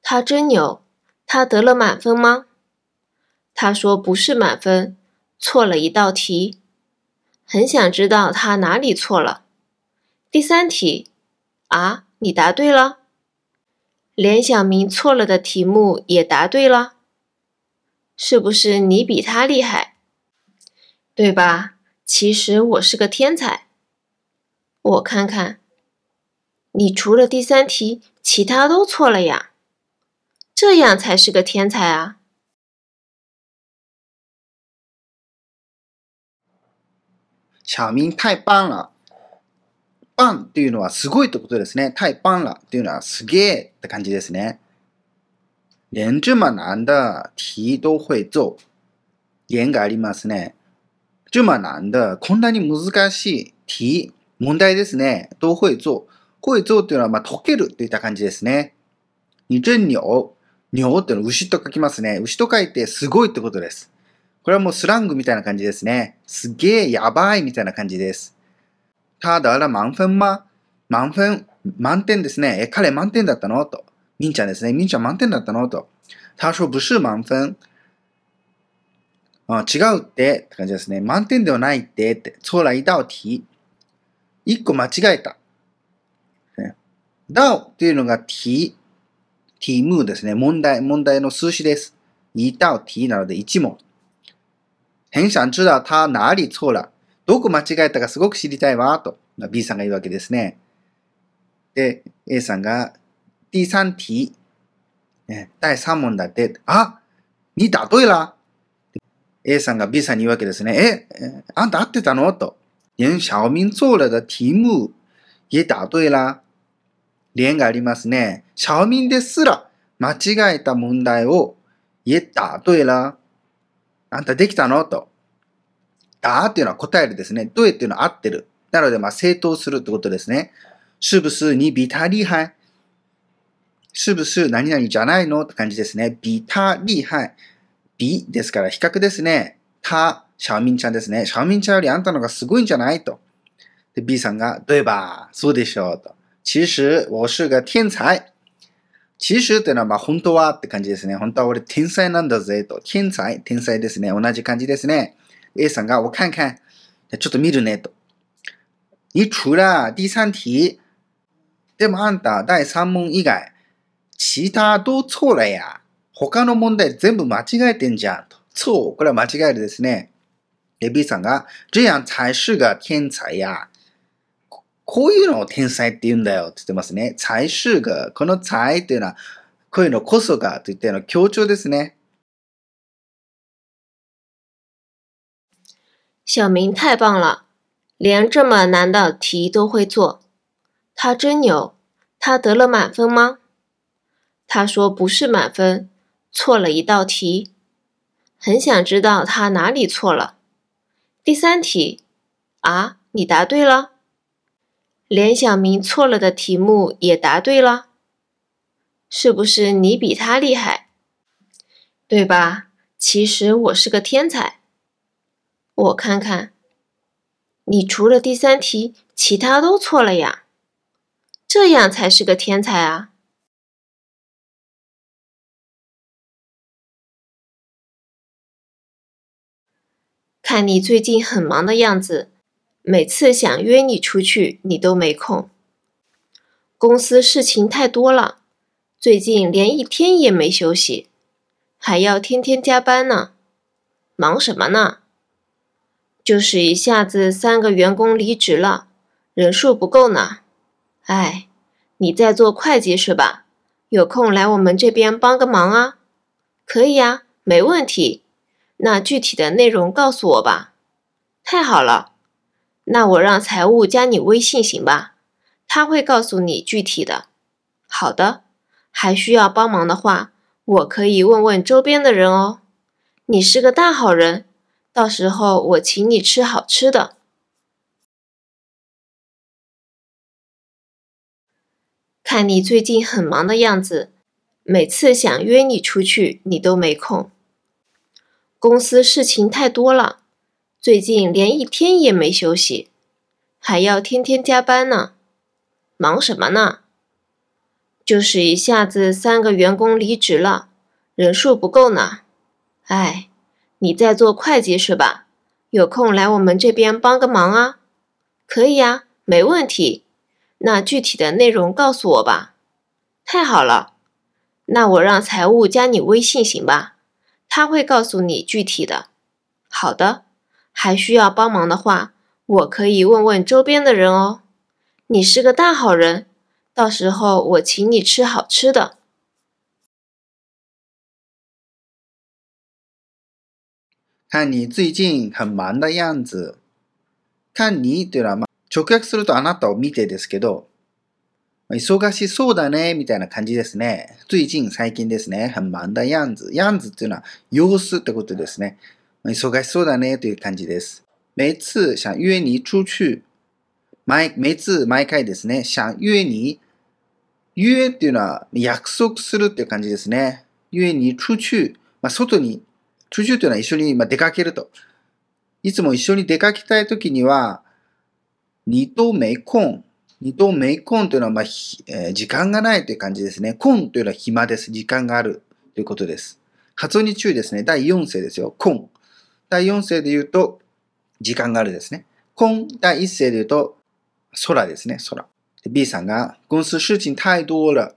他真牛，他得了满分吗？他说不是满分，错了一道题，很想知道他哪里错了。第三题，啊，你答对了。连小明错了的题目也答对了，是不是你比他厉害？对吧？其实我是个天才。我看看，你除了第三题，其他都错了呀，这样才是个天才啊！小明太棒了。パンっていうのはすごいってことですね。タイパンラっていうのはすげえって感じですね。連这么難的題都会做。連がありますね。这么難的、こんなに難しい題、問題ですね。都会做。会做っていうのは、まあ、解けるといった感じですね。你真牛。牛っていうのは牛と書きますね。牛と書いてすごいってことです。これはもうスラングみたいな感じですね。すげえ、やばいみたいな感じです。他得了満分吗満分、満点ですね。え、彼満点だったの？と。みんちゃんですね。みんちゃん満点だったの？と。他说不是満分。あ違うってって感じですね。満点ではないってって。错了一道題。一個間違えた。ね道っていうのが t、t ムですね。問題、問題の数詞です。一道題なので一問。很想知道他哪里错了。どこ間違えたかすごく知りたいわ、と B さんが言うわけですね。で、A さんが、第三題、ね第三問だって、あ你答对了。A さんが B さんに言うわけですね。え、あんた合ってたの？と。连小明做了的題目也答对了。連がありますね。小明ですら間違えた問題を也答对了。あんたできたの？と。答っていうのは答えるですね。对っていうのは合ってる？なので、まあ、正当するってことですね。是不是你比他厉害是不是何々じゃないの？って感じですね。比他厉害。比ですから比較ですね。他、シャオミンちゃんですね。シャオミンちゃんよりあんたのがすごいんじゃない？と。で、B さんが、对吧そうでしょう？と。其实我是个天才。其实っていうのは、まあ、本当はって感じですね。本当は俺天才なんだぜと。天才、天才ですね。同じ感じですね。A さんが、我看看。ちょっと見るねと。你除了第三題、でもあんた第三問以外、其他都错了や？他の問題全部間違えてんじゃんと。错、これは間違えるですね。で、B さんが、这样才是个天才や。ここういうのを天才って言うんだよって言ってますね。才是が、この才っていうのは、こういうのこそがといったような強調ですね。小明太棒了，连这么难的题都会做。他真牛，他得了满分吗？他说不是满分，错了一道题。很想知道他哪里错了。第三题，啊，你答对了， 连小明错了的题目也答对了，是不是你比他厉害？对吧？其实我是个天才。我看看，你除了第三题，其他都错了呀。这样才是个天才啊！看你最近很忙的样子，每次想约你出去，你都没空。公司事情太多了，最近连一天也没休息，还要天天加班呢。忙什么呢？就是一下子三个员工离职了，人数不够呢。哎，你在做会计是吧？有空来我们这边帮个忙啊？可以呀，没问题。那具体的内容告诉我吧。太好了，那我让财务加你微信行吧？他会告诉你具体的。好的，还需要帮忙的话，我可以问问周边的人哦。你是个大好人，到时候我请你吃好吃的。看你最近很忙的样子，每次想约你出去，你都没空。公司事情太多了，最近连一天也没休息，还要天天加班呢。忙什么呢？就是一下子三个员工离职了，人数不够呢。哎，你在做会计是吧？有空来我们这边帮个忙啊？可以呀，没问题。那具体的内容告诉我吧。太好了，那我让财务加你微信行吧？他会告诉你具体的。好的，还需要帮忙的话，我可以问问周边的人哦。你是个大好人，到时候我请你吃好吃的。看你最近很忙的样子。看你っていうのは、まあ、直訳するとあなたを見てですけど、まあ忙しそうだね、みたいな感じですね。最近、最近ですね。很忙的样子。样子っていうのは様子ってことですね。 忙しそうだねという感じです。每次想约你出去。毎、每次、毎回ですね。想约你。约っていうのは約束するっていう感じですね。约你出去。まあ、外に、出去というのは一緒にま出かけると。いつも一緒に出かけたいときには、你都没空。你都没空というのは、まあ、ひえー時間がないという感じですね。空というのは暇です。時間があるということです。発音に注意ですね。第4声ですよ。空。第4世で言うと、時間があるですね。空、第1世で言うと、空ですね、空。B さんが、公司事情太多了。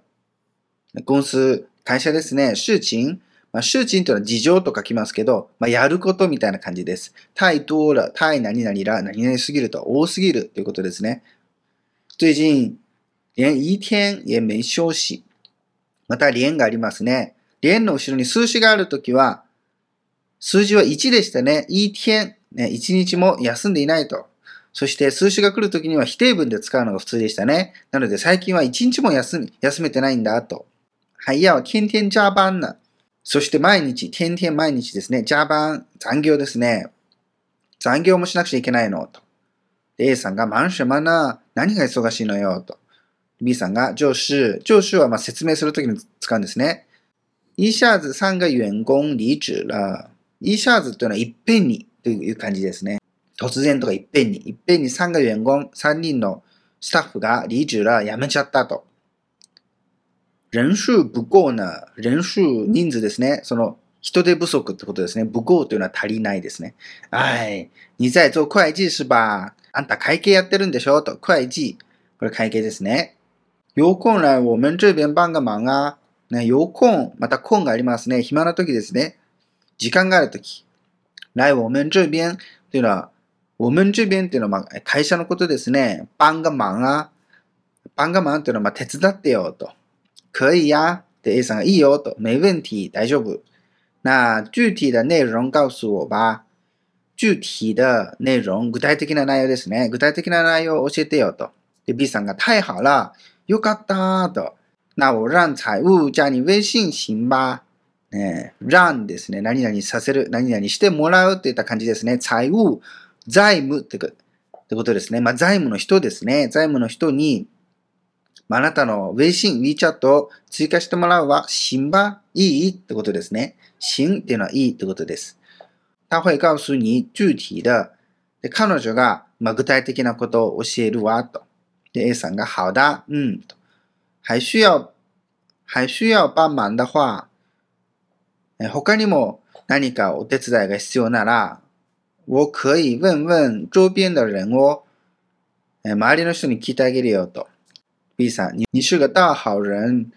公司、会社ですね、事情。まあ、事情というのは事情と書きますけど、まあ、やることみたいな感じです。太多了、太何々ら、何々すぎると多すぎるということですね。最近、連一天也没休息。また、連がありますね。連の後ろに数字があるときは、数字は1でしたね。一天、ね、1日も休んでいないと。そして数字が来るときには否定文で使うのが普通でしたね。なので最近は1日も休み、休めてないんだと。はいや、天天加班呢。そして毎日、天天毎日ですね。加班、残業ですね。残業もしなくちゃいけないのと。A さんが、忙什么呢何が忙しいのよと。B さんが、上司、上司はまあ説明するときに使うんですね。一下子三个员工離職了。一下子というのは一遍にという感じですね。突然とかいっぺんに、いっぺんに3が員工、3人のスタッフが離職ら辞めちゃったと。人数不够な、人数、人数ですね。その、人手不足ってことですね。不够というのは足りないですね。はい。你在做会計是吧あんた会計やってるんでしょ？と。会計。これ会計ですね。有空来我们这边帮个忙啊。ね、有空、また空がありますね。暇な時ですね。時間がある時。来我们这边というのは、我们这边っていうのは、まあ、会社のことですね。帮个忙啊。帮个忙っていうのは、まあ、手伝ってよと。可以呀。で、A さんがいいよと。没问题。大丈夫。那具体的内容告訴我吧。具体的内容、具体的な内容ですね。具体的な内容を教えてよと。で、B さんが太好了。よかったと。那我让财務加你微信行吧。ね、让ですね。何々させる、何々してもらうといった感じですね。財務、財務ってことですね。まあ、財務の人ですね。財務の人に、まあ、あなたの微信、WeChat を追加してもらうは、行吧いいってことですね。行っていうのはいいってことです。他会告訴你具体的。で、彼女が、まあ、具体的なことを教えるわ、と。で、A さんが、好だ、うん、と。还需要、还需要帮忙的话、他にも何かお手伝いが必要なら、我可以问问周边的人を、周りの人に聞いてあげるよと。B さん、你是个大好人。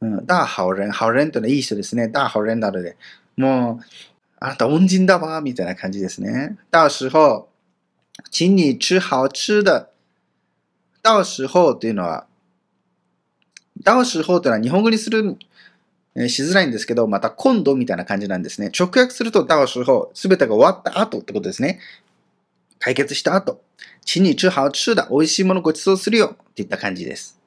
うん、大好人。好人というのはいい人ですね。大好人なので。もう、あなた恩人だわ、みたいな感じですね。到時候、请你吃好吃的。到時候というのは、到時候というのは日本語にする、しづらいんですけど、また今度みたいな感じなんですね。直訳すると、到時候、すべてが終わった後ってことですね。解決した後。请你吃好吃的。美味しいものご馳走するよ。っていった感じです。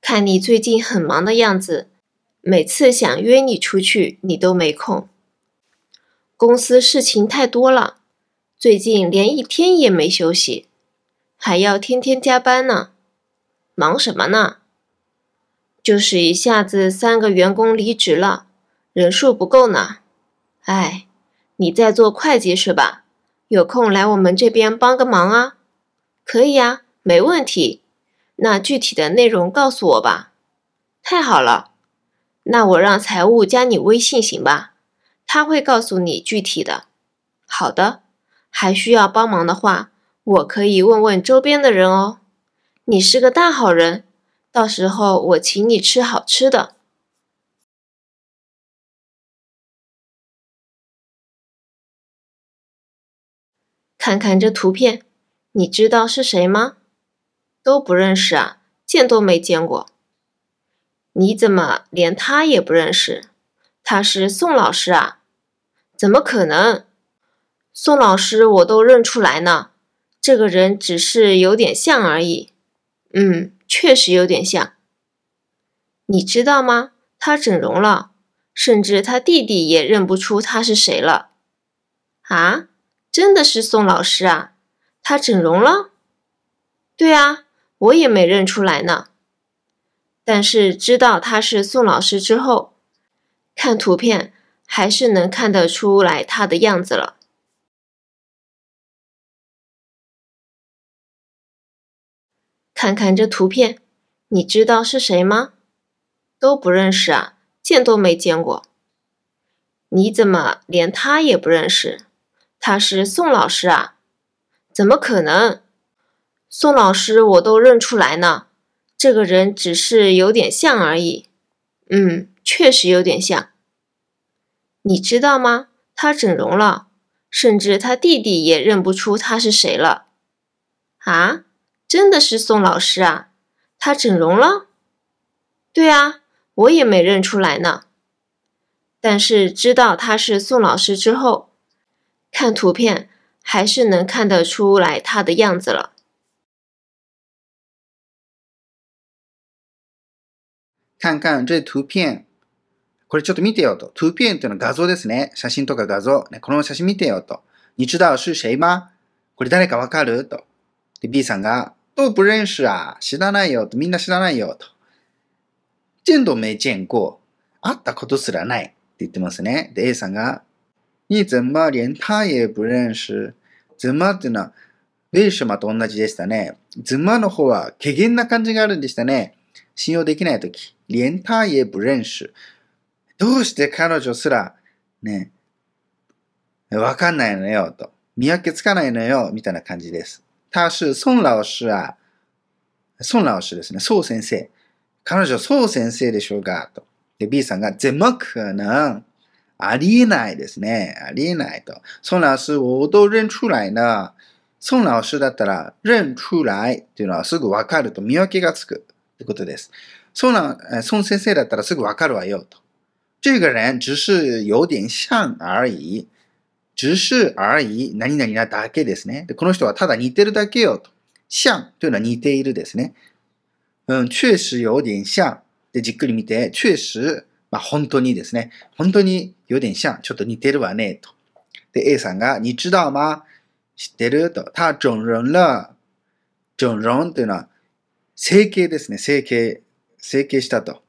看你最近很忙的样子，每次想约你出去，你都没空。公司事情太多了，最近连一天也没休息，还要天天加班呢。忙什么呢？就是一下子三个员工离职了，人数不够呢。哎，你在做会计是吧？有空来我们这边帮个忙啊？可以呀，没问题。那具体的内容告诉我吧。太好了，那我让财务加你微信行吧？他会告诉你具体的。好的，还需要帮忙的话，我可以问问周边的人哦。你是个大好人，到时候我请你吃好吃的。看看这图片，你知道是谁吗？都不认识啊，见都没见过。你怎么连他也不认识？他是宋老师啊？怎么可能？宋老师我都认出来呢，这个人只是有点像而已。嗯，确实有点像。你知道吗？他整容了，甚至他弟弟也认不出他是谁了。啊，真的是宋老师啊？他整容了？对啊，我也没认出来呢。但是知道他是宋老师之后，看图片还是能看得出来他的样子了。看看这图片，你知道是谁吗？都不认识啊，见都没见过。你怎么连他也不认识？他是宋老师啊？怎么可能？宋老师我都认出来呢。这个人只是有点像而已。嗯，确实有点像。你知道吗？他整容了，甚至他弟弟也认不出他是谁了。啊，真的是宋老师啊？他整容了？对啊，我也没认出来呢。但是知道他是宋老师之后，看图片还是能看得出来他的样子了。看看这图片。これちょっと見てよと。图片っていうのは画像ですね。写真とか画像。ね、この写真見てよと。你知道是谁吗これ誰かわかると。で、B さんが、 都不认识啊。知らないよと。みんな知らないよと。见都没见过。会ったことすらない。って言ってますね。で、A さんが、你怎么连他也不认识怎么っていうのは、为什么と同じでしたね。怎么の方は、軽減な感じがあるんでしたね。信用できないとき。連他也不認識。どうして彼女すら、ね、わかんないのよ、と。見分けつかないのよ、みたいな感じです。他是孫老師は、孫老師ですね。宋先生。彼女、宋先生でしょうかと。で、B さんが、怎么可能？ありえないですね。ありえないと。宋老師、我都認出来呢。宋老師だったら、認出来っていうのはすぐわかると見分けがつくってことです。宋老、宋先生だったらすぐわかるわよと。这个人只是有点像而已。只是而已。何々なだけですね。でこの人はただ似てるだけよと。像というのは似ているですね。うん、确实有点像。で、じっくり見て、确实、まあ、本当にですね。本当に有点像。ちょっと似てるわね、と。で、A さんが、你知道吗知ってると。他整容了。整容というのは、整形ですね。整形。整形したと。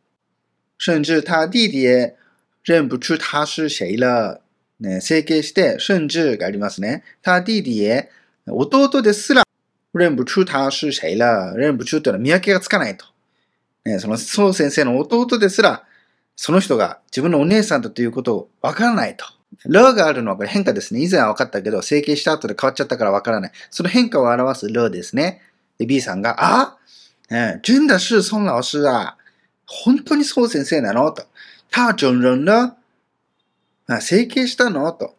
甚至他弟弟也认不出他是谁了。ね、整形して、甚至がありますね。他弟弟也、弟ですら、認不出他是谁了。認不出というのは見分けがつかないと。ね、その、宋先生の弟ですら、その人が自分のお姉さんだということをわからないと。ルがあるのはこれ変化ですね。以前は分かったけど、整形した後で変わっちゃったからわからない。その変化を表すルですね。で、B さんが、あ、嗯、真的是宋老师啊。本当に宋先生なの？と。他整容了整形したの？と。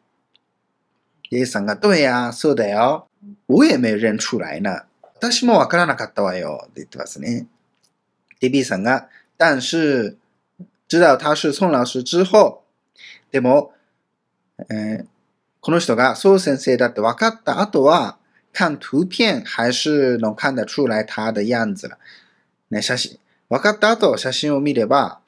A さんが、どうや、そうだよ。我也没认出来呢。私もわからなかったわよ。って言ってますね。で、B さんが、但是、知道他是宋老師之後、でも、えー、この人が宋先生だって分かった後は、看图片还是能看得出来他的样子了。ね、写真。分かった後、写真を見れば、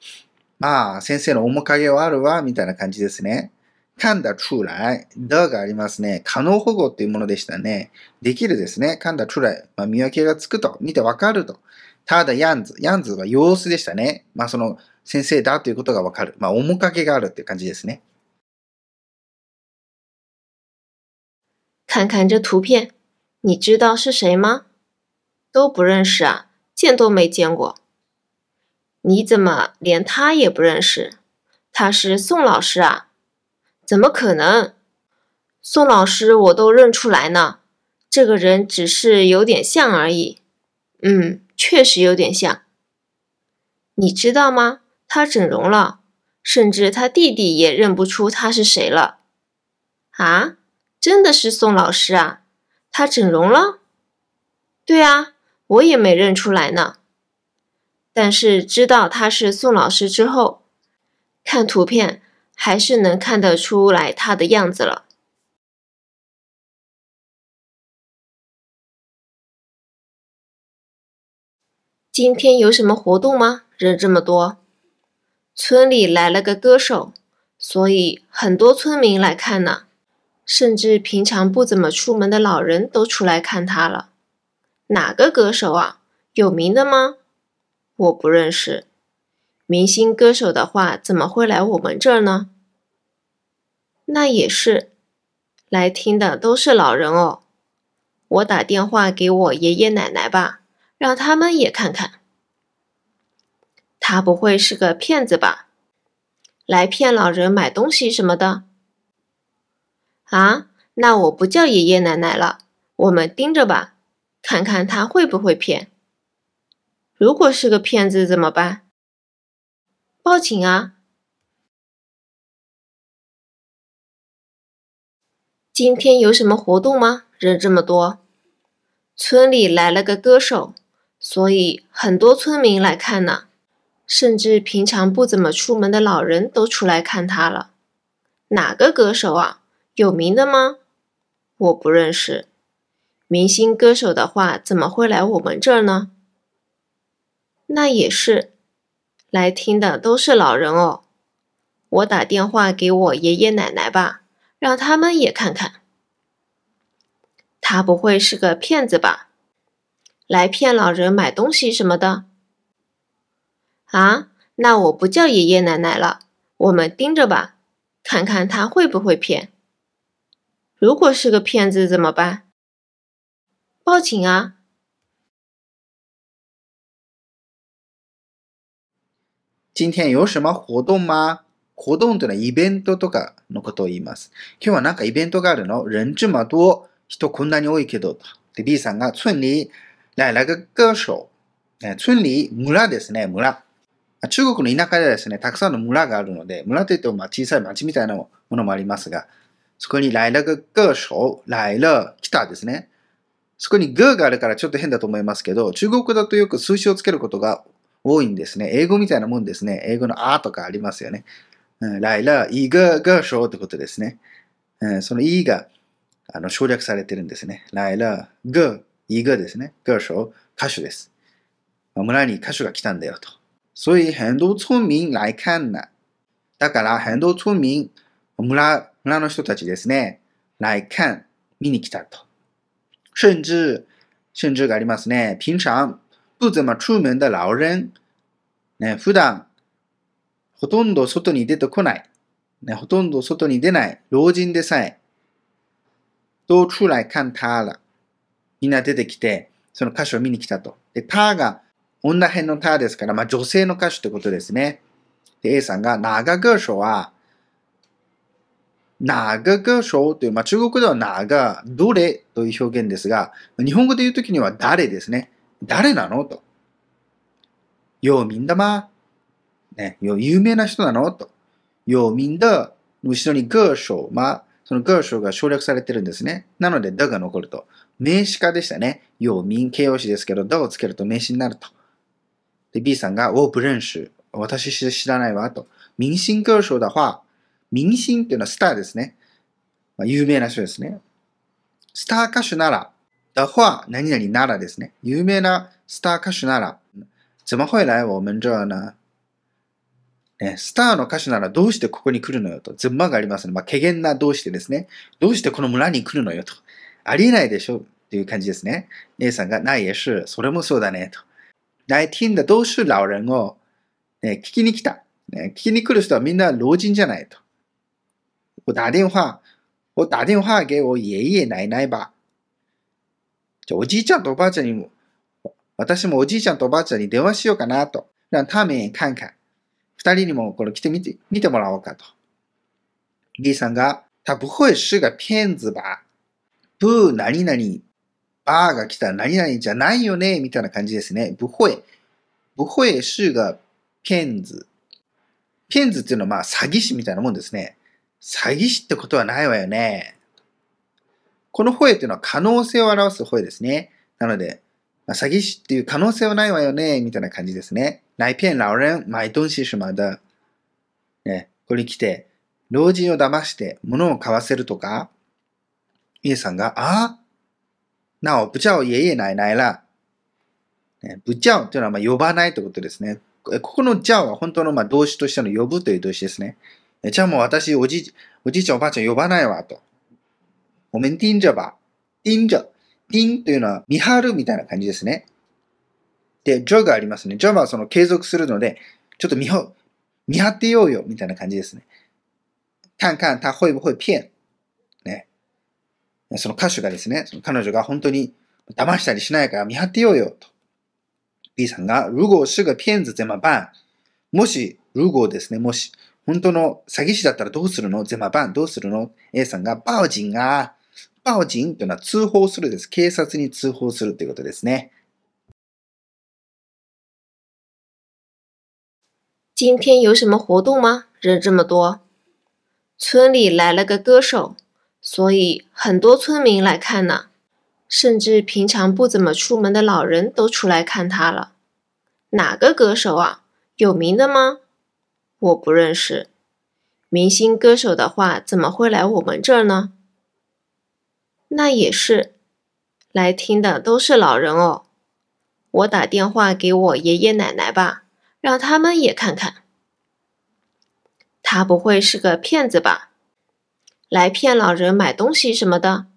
まあ、先生の面影はあるわ、みたいな感じですね。噛んだ出来、だがありますね。可能保護っていうものでしたね。できるですね。噛んだ出来、まあ、見分けがつくと、見てわかると。ただ、ヤンズ。ヤンズは様子でしたね。まあ、その、先生だということがわかる。まあ、面影があるっていう感じですね。看看这图片，你知道是谁吗？都不认识啊，见都没见过。你怎么连他也不认识？他是宋老师啊？怎么可能？宋老师我都认出来呢。这个人只是有点像而已。嗯，确实有点像。你知道吗？他整容了，甚至他弟弟也认不出他是谁了。啊？真的是宋老师啊？他整容了？对啊，我也没认出来呢。但是知道他是宋老师之后，看图片还是能看得出来他的样子了。今天有什么活动吗？人这么多，村里来了个歌手，所以很多村民来看呢，甚至平常不怎么出门的老人都出来看他了。哪个歌手啊？有名的吗？我不认识，明星歌手的话怎么会来我们这儿呢？那也是，来听的都是老人哦。我打电话给我爷爷奶奶吧，让他们也看看。他不会是个骗子吧？来骗老人买东西什么的。啊，那我不叫爷爷奶奶了，我们盯着吧，看看他会不会骗。如果是个骗子怎么办？报警啊！今天有什么活动吗？人这么多，村里来了个歌手，所以很多村民来看呢。甚至平常不怎么出门的老人都出来看他了。哪个歌手啊？有名的吗？我不认识。明星歌手的话，怎么会来我们这儿呢？那也是，来听的都是老人哦。我打电话给我爷爷奶奶吧，让他们也看看。他不会是个骗子吧？来骗老人买东西什么的？啊，那我不叫爷爷奶奶了，我们盯着吧，看看他会不会骗。如果是个骗子怎么办？报警啊！今天有什么活动吗？活動というのはイベントとかのことを言います。今日はなんかイベントがあるの？人这么多、人こんなに多いけど？で、B さんが村里？来了个歌手。村里、村ですね、村。中国の田舎ではですね、たくさんの村があるので、村といってもまあ小さい町みたいなものもありますが、そこに来了个歌手、来了、来たですね。そこにグーがあるからちょっと変だと思いますけど、中国だとよく数詞をつけることが多いんですね。英語みたいなもんですね。英語のあとかありますよね。うん、来了、一个歌手ってことですね。うん、そのいがあの省略されてるんですね。来了、个、一个ですね。歌手、歌手です。村に歌手が来たんだよと。所以很多村民来看了。だから很多村民、村、村の人たちですね。来看、見に来たと。甚至、甚至がありますね。平常不怎么出门的老人、ね、普段ほとんど外に出てこない、ね、ほとんど外に出ない老人でさえ、都出来看他了。みんな出てきて、その歌手を見に来たと。で、他が女編の他ですから、まあ女性の歌手ってことですね。で、A さんが、哪个歌手は、哪个歌手という、まあ中国では哪が、どれという表現ですが、日本語で言うときには誰ですね。誰なの？と。有名だま。ね、有名な人なの？と。有名だ。後ろに歌手、まあ、その歌手が省略されてるんですね。なので、だが残ると。名詞化でしたね。有名形容詞ですけど、だをつけると名詞になると。で、B さんが、我不認識。私知らないわ、と。明星歌手的話、明星っていうのはスターですね。まあ、有名な人ですね。スター歌手なら、的话、何々ならですね。有名なスター歌手なら、怎么会来我们这儿呢？ね、スターの歌手ならどうしてここに来るのよと。ズンマがありますね。まあ、怪げんなどうしてですね。どうしてこの村に来るのよと。ありえないでしょっていう感じですね。A さんが、那也是、それもそうだねと。来听的都是老人を、ね、聞きに来た。ね、聞きに来る人はみんな老人じゃないと。我打電話、我打電話给我爷爷奶奶吧。じゃおじいちゃんとおばあちゃんにも、私もおじいちゃんとおばあちゃんに電話しようかなと。让他们看看。二人にもこれ来てみて、見てもらおうかと。B さんが、他不会是个骗子吧不、何々、バーが来たら何々じゃないよねみたいな感じですね。不会。不会是个骗子。骗子っていうのはまあ詐欺師みたいなもんですね。詐欺師ってことはないわよね。この声っていうのは可能性を表す声ですね。なので、まあ、詐欺師っていう可能性はないわよね、みたいな感じですね。来骗老人买东西什么的。ね、これ来て、老人を騙して物を買わせるとか、A さんが、あなお、不叫爷爷奶奶ら。ね、不叫というのはまあ呼ばないってことですね。ここの叫は本当のまあ動詞としての呼ぶという動詞ですね。じゃあもう私、おじ、おじいちゃんおばあちゃん呼ばないわ、と。我们盯着吧。盯着。盯というのは見張るみたいな感じですね。で、ジョがありますね。ジョはその継続するので、ちょっと見張見張ってようよ、みたいな感じですね。看看他会不会骗。ね。その歌手がですね、その彼女が本当に騙したりしないから見張ってようよ、と。B さんが、如果是个骗子怎么办もし、如果ですね、もし、本当の詐欺師だったらどうするの？ゼマバンどうするの ?A さんが、バオジンが、バオジンというのは通報するです。警察に通報するということですね。今天有什么活动吗？人这么多。村里来了个歌手，所以很多村民来看呢。甚至平常不怎么出门的老人都出来看他了。哪个歌手啊？有名的吗？我不认识。明星歌手的话，怎么会来我们这儿呢？ 那也是，来听的都是老人哦。我打电话给我爷爷奶奶吧，让他们也看看。他不会是个骗子吧？来骗老人买东西什么的？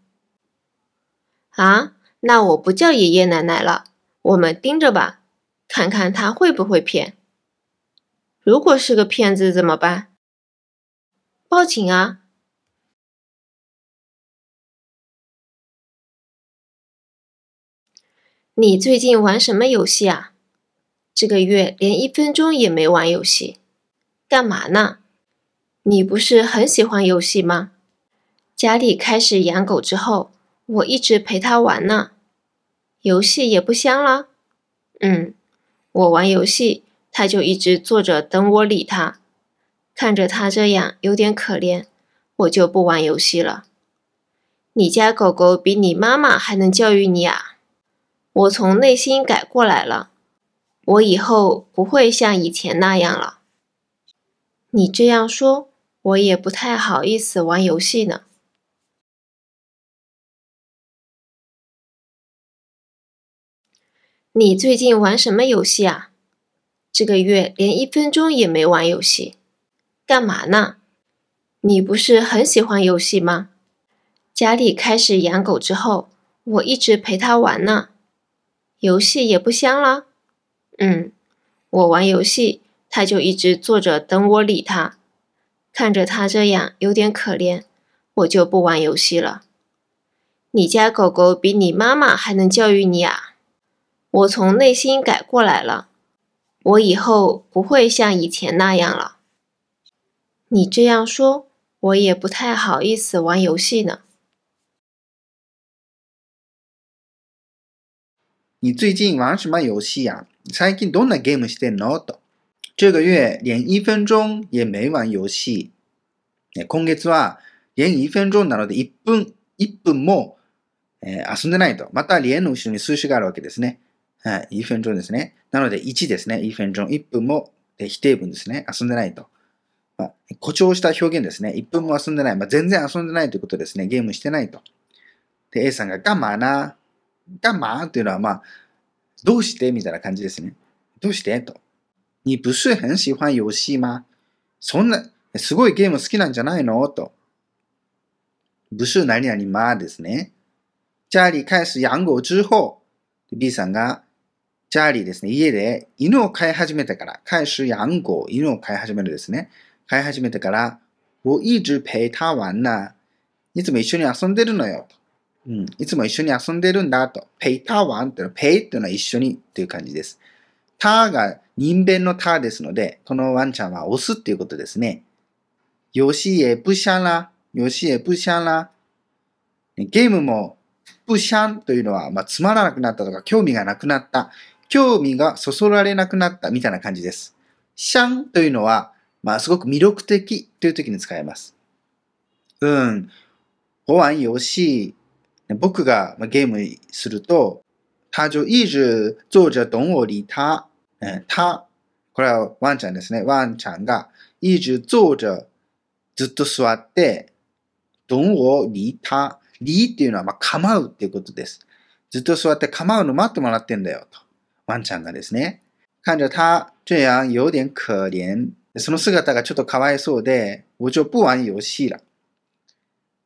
啊，那我不叫爷爷奶奶了，我们盯着吧，看看他会不会骗。如果是个骗子怎么办？报警啊！你最近玩什么游戏啊？这个月连一分钟也没玩游戏，干嘛呢？你不是很喜欢游戏吗？家里开始养狗之后，我一直陪它玩呢。游戏也不香了。嗯，我玩游戏，它就一直坐着等我理它。看着它这样有点可怜，我就不玩游戏了。你家狗狗比你妈妈还能教育你啊？我从内心改过来了，我以后不会像以前那样了。你这样说，我也不太好意思玩游戏呢。你最近玩什么游戏啊？这个月连一分钟也没玩游戏，干嘛呢？你不是很喜欢游戏吗？家里开始养狗之后，我一直陪它玩呢。游戏也不香了。嗯，我玩游戏，它就一直坐着等我理它。看着它这样有点可怜，我就不玩游戏了。你家狗狗比你妈妈还能教育你啊？我从内心改过来了，我以后不会像以前那样了。你这样说，我也不太好意思玩游戏呢。你最近玩什么游戏呀？最近どんなゲームしてんの？と。这个月连一分钟也没玩游戏？今月は連一分鐘なので1分、1分も、えー、遊んでないと。また連の後ろに数詞があるわけですね。はい。1分鐘ですね。なので1ですね。1分鐘。1分も否定文ですね。遊んでないと。まあ、誇張した表現ですね。1分も遊んでない。まあ、全然遊んでないということですね。ゲームしてないと。で、A さんがガマな。ガマっていうのは、まあ、どうして？みたいな感じですね。どうして？と。你不是很喜欢遊戲吗？そんな、すごいゲーム好きなんじゃないの？と。不是何々まですね。家里開始養狗之後、B さんが、家里ですね、家で犬を飼い始めてから、開始養狗、犬を飼い始めるですね。飼い始めてから、我一直陪他玩な。いつも一緒に遊んでるのよ。うん、いつも一緒に遊んでるんだと。陪他玩ってのは、ペイっていうのは一緒にっていう感じです。他が人弁の他ですので、このワンちゃんは押すっていうことですね。游戏也不香啦。游戏也不香啦。ゲームも不香というのは、まあ、つまらなくなったとか、興味がなくなった。興味がそそられなくなったみたいな感じです。香というのは、まあ、すごく魅力的という時に使えます。うん。我玩遊戏。僕がゲームすると、他就一直坐着等我理他。他、これはワンちゃんですね。ワンちゃんが一直坐着ずっと座って、どんを理他。理っていうのは、まあ、構うっていうことです。ずっと座って構うの待ってもらってんだよ、と。ワンちゃんがですね。看着他这样有点可怜。その姿がちょっとかわいそうで、我就不玩遊戏了。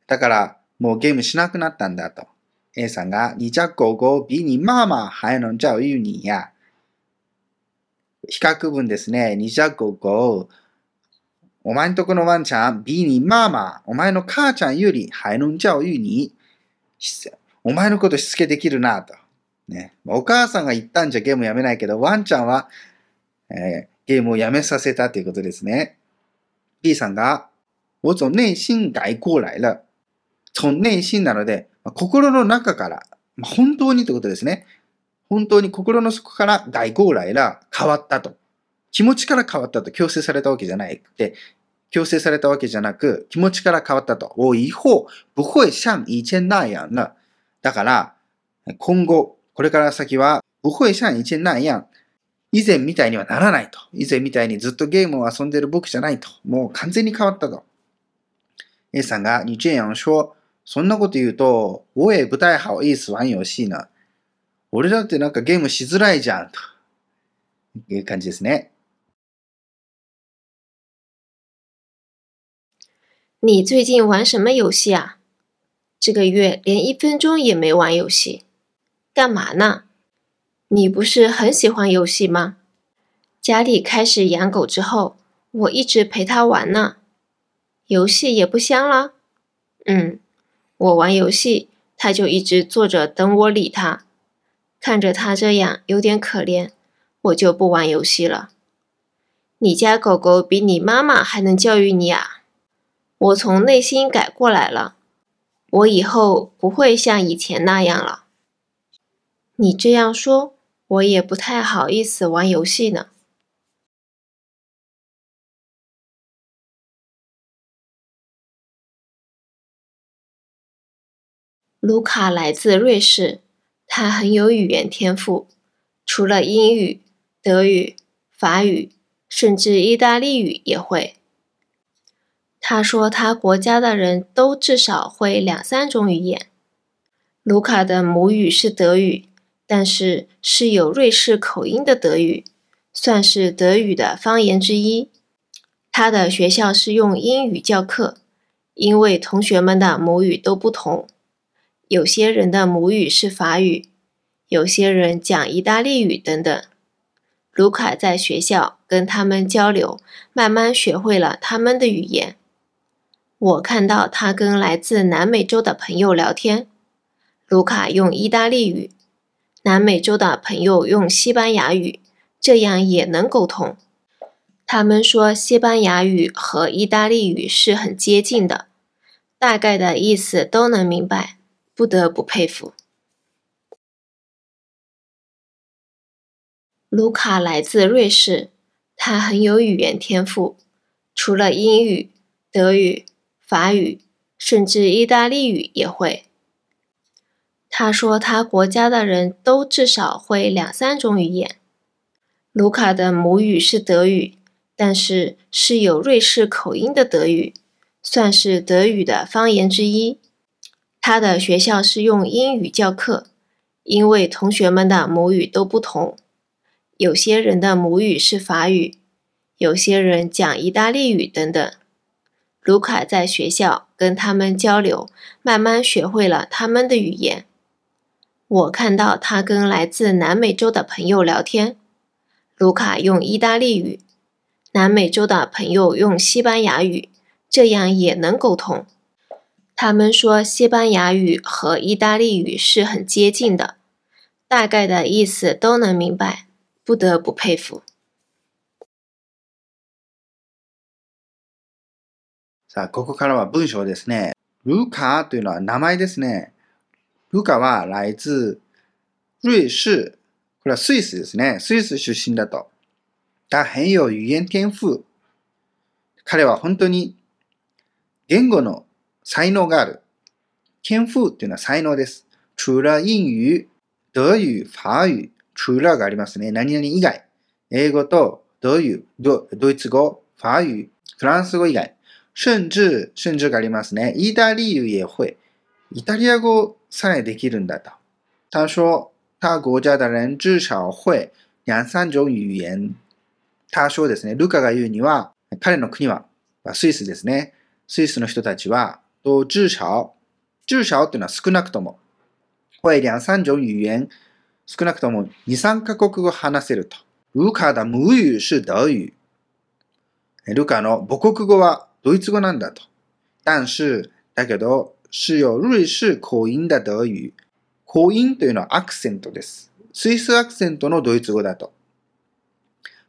だから、もうゲームしなくなったんだと。A さんが、你家狗狗比你妈妈还能教育你呀。比較文ですね。你家狗狗。お前んとこのワンちゃん、比你妈妈。お前の母ちゃんより还能教育你。お前のことしつけできるなと。ね。お母さんが言ったんじゃゲームやめないけど、ワンちゃんは、えー、ゲームをやめさせたということですね。B さんが、我从内心改过来了。从内心なので、心の中から、本当にということですね。本当に心の底から改过来了、変わったと。気持ちから変わったと強制されたわけじゃなくて、強制されたわけじゃなく、気持ちから変わったと。我以后不会像以前那样了。だから、今後、これから先は、不会像以前那样、以前みたいにはならないと。以前みたいにずっとゲームを遊んでる僕じゃないと。もう完全に変わったと。A さんが、你这样说、そんなこと言うと、我也不太好意思玩遊戏呢。俺だってなんかゲームしづらいじゃん。という感じですね。你最近玩什么游戏啊？这个月连一分钟也没玩游戏，干嘛呢？你不是很喜欢游戏吗？家里开始养狗之后，我一直陪它玩呢。游戏也不香了。嗯， 我玩游戏，它就一直坐着等我理它。看着它这样有点可怜，我就不玩游戏了。你家狗狗比你妈妈还能教育你啊！我从内心改过来了，我以后不会像以前那样了。你这样说，我也不太好意思玩游戏呢。卢卡来自瑞士，他很有语言天赋，除了英语、德语、法语，甚至意大利语也会。他说他国家的人都至少会两三种语言。卢卡的母语是德语，但是是有瑞士口音的德语，算是德语的方言之一。他的学校是用英语教课，因为同学们的母语都不同。有些人的母语是法语，有些人讲意大利语等等。卢卡在学校跟他们交流，慢慢学会了他们的语言。我看到他跟来自南美洲的朋友聊天，卢卡用意大利语，南美洲的朋友用西班牙语，这样也能沟通。他们说西班牙语和意大利语是很接近的，大概的意思都能明白，不得不佩服。卢卡来自瑞士，他很有语言天赋，除了英语、德语。法语，甚至意大利语也会。他说他国家的人都至少会两三种语言。卢卡的母语是德语，但是是有瑞士口音的德语，算是德语的方言之一。他的学校是用英语教课，因为同学们的母语都不同。有些人的母语是法语，有些人讲意大利语等等。卢卡在学校跟他们交流，慢慢学会了他们的语言。我看到他跟来自南美洲的朋友聊天，卢卡用意大利语，南美洲的朋友用西班牙语，这样也能沟通。他们说西班牙语和意大利语是很接近的，大概的意思都能明白，不得不佩服。さあ、ここからは文章ですね。ルカというのは名前ですね。ルカは来自瑞士。これはスイスですね。スイス出身だと。他很有语言天赋。彼は本当に言語の 才能がある。天賦というのは才能です。除了英語、德語、法語、除了がありますね。何々以外。英語と德語、ドドイツ語、法語、フランス語以外。甚至、甚至がありますね。意大利语也会。イタリア語さえできるんだと。他说、他国家的人至少会两三種語言。他说ですね、ルカが言うには、彼の国は、スイスですね。スイスの人たちは、と至少、至少っていうのは少なくとも、会两三種語言、少なくとも2、3カ国語話せると。ルカ的母語是德語。ルカの母国語はドイツ語なんだと。但是、だけど、是有瑞士口音的德語。口音というのはアクセントです。スイスアクセントのドイツ語だと。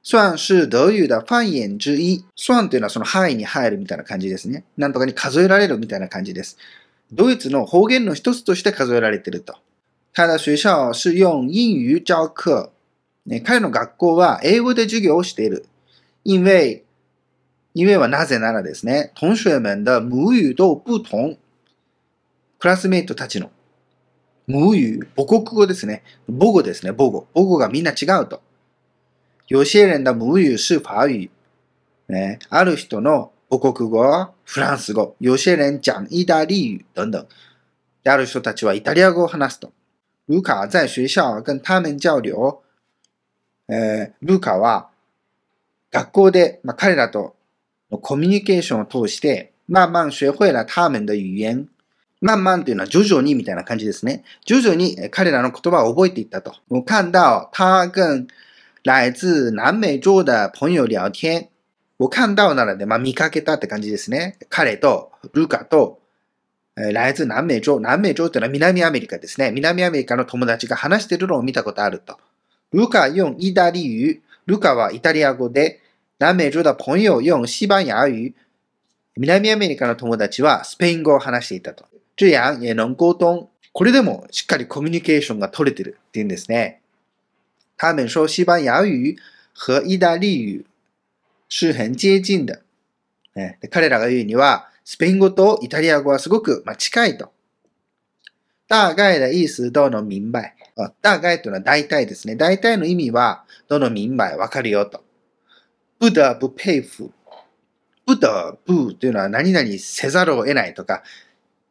算是德语的方言之一。算というのはその範囲に入るみたいな感じですね。なんとかに数えられるみたいな感じです。ドイツの方言の一つとして数えられていると。他的学校是用英语教课。ね、彼の学校は英語で授業をしている。因为、因为はなぜならですね、同学们的母语都不同。クラスメイトたちの母语、母国語ですね。母語ですね、母語。母語がみんな違うと。有些人的母语是法语。ね、ある人の母国語はフランス語。有些人讲意大利语等等。である人たちはイタリア語を話すと。卢卡在学校跟他们交流。えー、ルカは学校で、まあ、彼らとのコミュニケーションを通して、慢慢学会了他们的语言。慢慢というのは徐々にみたいな感じですね。徐々に彼らの言葉を覚えていったと。我看到他跟来自南美洲的朋友聊天。我看到ならで、まあ、見かけたって感じですね。彼と、ルカと、え来自南美洲。南美洲というのは南アメリカですね。南アメリカの友達が話してるのを見たことあると。ルカ用意大利语。ルカはイタリア語で、南美洲的朋友用西班牙语。南アメリカの友達はスペイン語を話していたと。这样也能沟通。これでもしっかりコミュニケーションが取れてるっていうんですね。他们说西班牙语和意大利语是很接近的。ね、彼らが言うには、スペイン語とイタリア語はすごく、まあ、近いと。大概的意思都能明白。大概というのは大体ですね。大体の意味は、どの明白、わかるよと。不得不佩服。不得不というのは何々せざるを得ないとか、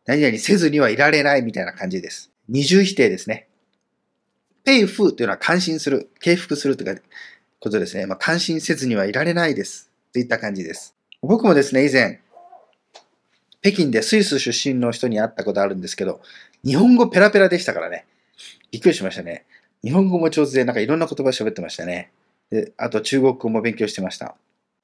何々せずにはいられないみたいな感じです。二重否定ですね。ペイフーというのは感心する、敬服するということですね。まあ、感心せずにはいられないです。といった感じです。僕もですね、以前、北京でスイス出身の人に会ったことあるんですけど、日本語ペラペラでしたからね。びっくりしましたね。日本語も上手で、なんかいろんな言葉喋ってましたね。で、あと中国語も勉強してました。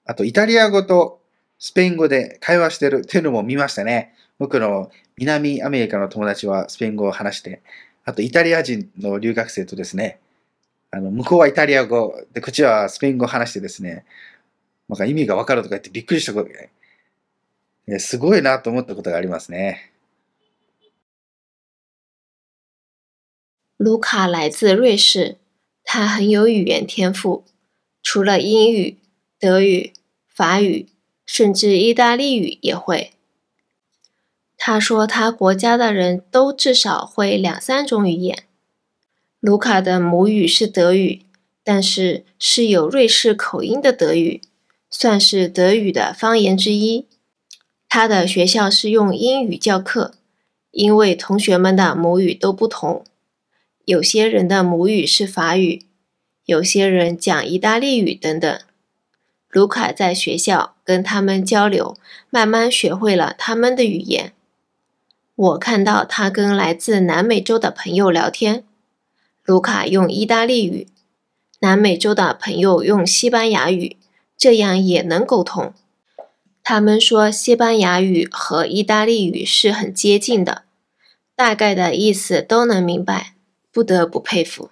あとイタリア語とスペイン語で会話してるっていうのも見ましたね。僕の南アメリカの友達はスペイン語を話して、あとイタリア人の留学生とですね、あの、向こうはイタリア語、で、こっちはスペイン語を話してですね、なんか意味がわかるとか言ってびっくりしたことが、すごいなと思ったことがありますね。卢卡来自瑞士，他很有语言天赋，除了英语、德语、法语，甚至意大利语也会。他说，他国家的人都至少会两三种语言。卢卡的母语是德语，但是是有瑞士口音的德语，算是德语的方言之一。他的学校是用英语教课，因为同学们的母语都不同，有些人的母语是法语，有些人讲意大利语等等。卢卡在学校跟他们交流，慢慢学会了他们的语言。我看到他跟来自南美洲的朋友聊天，卢卡用意大利语，南美洲的朋友用西班牙语，这样也能沟通。他们说西班牙语和意大利语是很接近的，大概的意思都能明白，不得不佩服。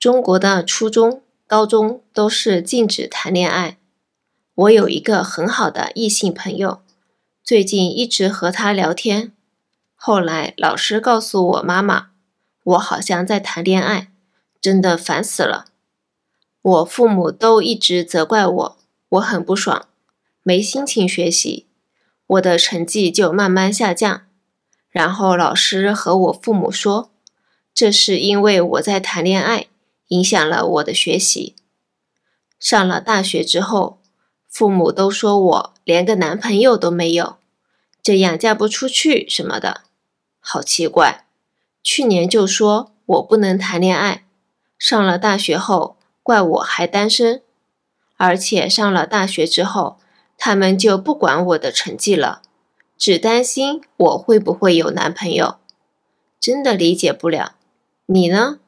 中国的初中。高中都是禁止谈恋爱。我有一个很好的异性朋友，最近一直和他聊天。后来老师告诉我妈妈，我好像在谈恋爱，真的烦死了。我父母都一直责怪我，我很不爽，没心情学习，我的成绩就慢慢下降。然后老师和我父母说，这是因为我在谈恋爱。影响了我的学习。上了大学之后，父母都说我连个男朋友都没有，这样嫁不出去什么的，好奇怪。去年就说我不能谈恋爱，上了大学后怪我还单身，而且上了大学之后，他们就不管我的成绩了，只担心我会不会有男朋友，真的理解不了。你呢？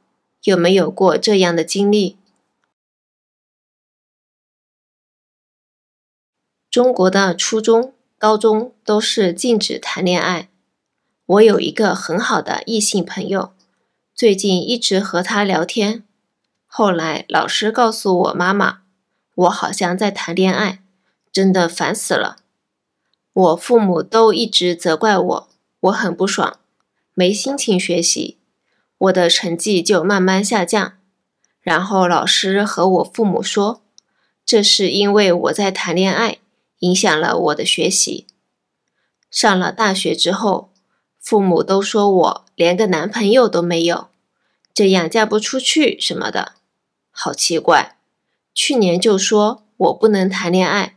有没有过这样的经历？中国的初中、高中都是禁止谈恋爱。我有一个很好的异性朋友，最近一直和他聊天。后来老师告诉我妈妈，我好像在谈恋爱，真的烦死了。我父母都一直责怪我，我很不爽，没心情学习，我的成绩就慢慢下降。然后老师和我父母说，这是因为我在谈恋爱，影响了我的学习。上了大学之后，父母都说我连个男朋友都没有，这样嫁不出去什么的。好奇怪，去年就说我不能谈恋爱，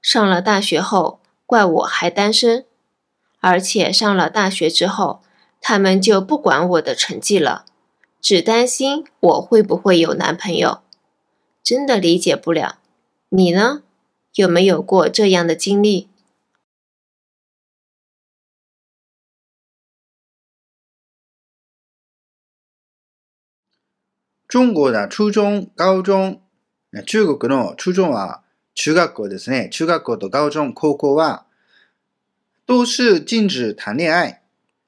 上了大学后怪我还单身，而且上了大学之后，他们就不管我的成绩了，只担心我会不会有男朋友，真的理解不了。你呢？有没有过这样的经历？中国的初中、高中、中国の初中は中学校ですね。中学校と高中、高校は、都是禁止談恋愛。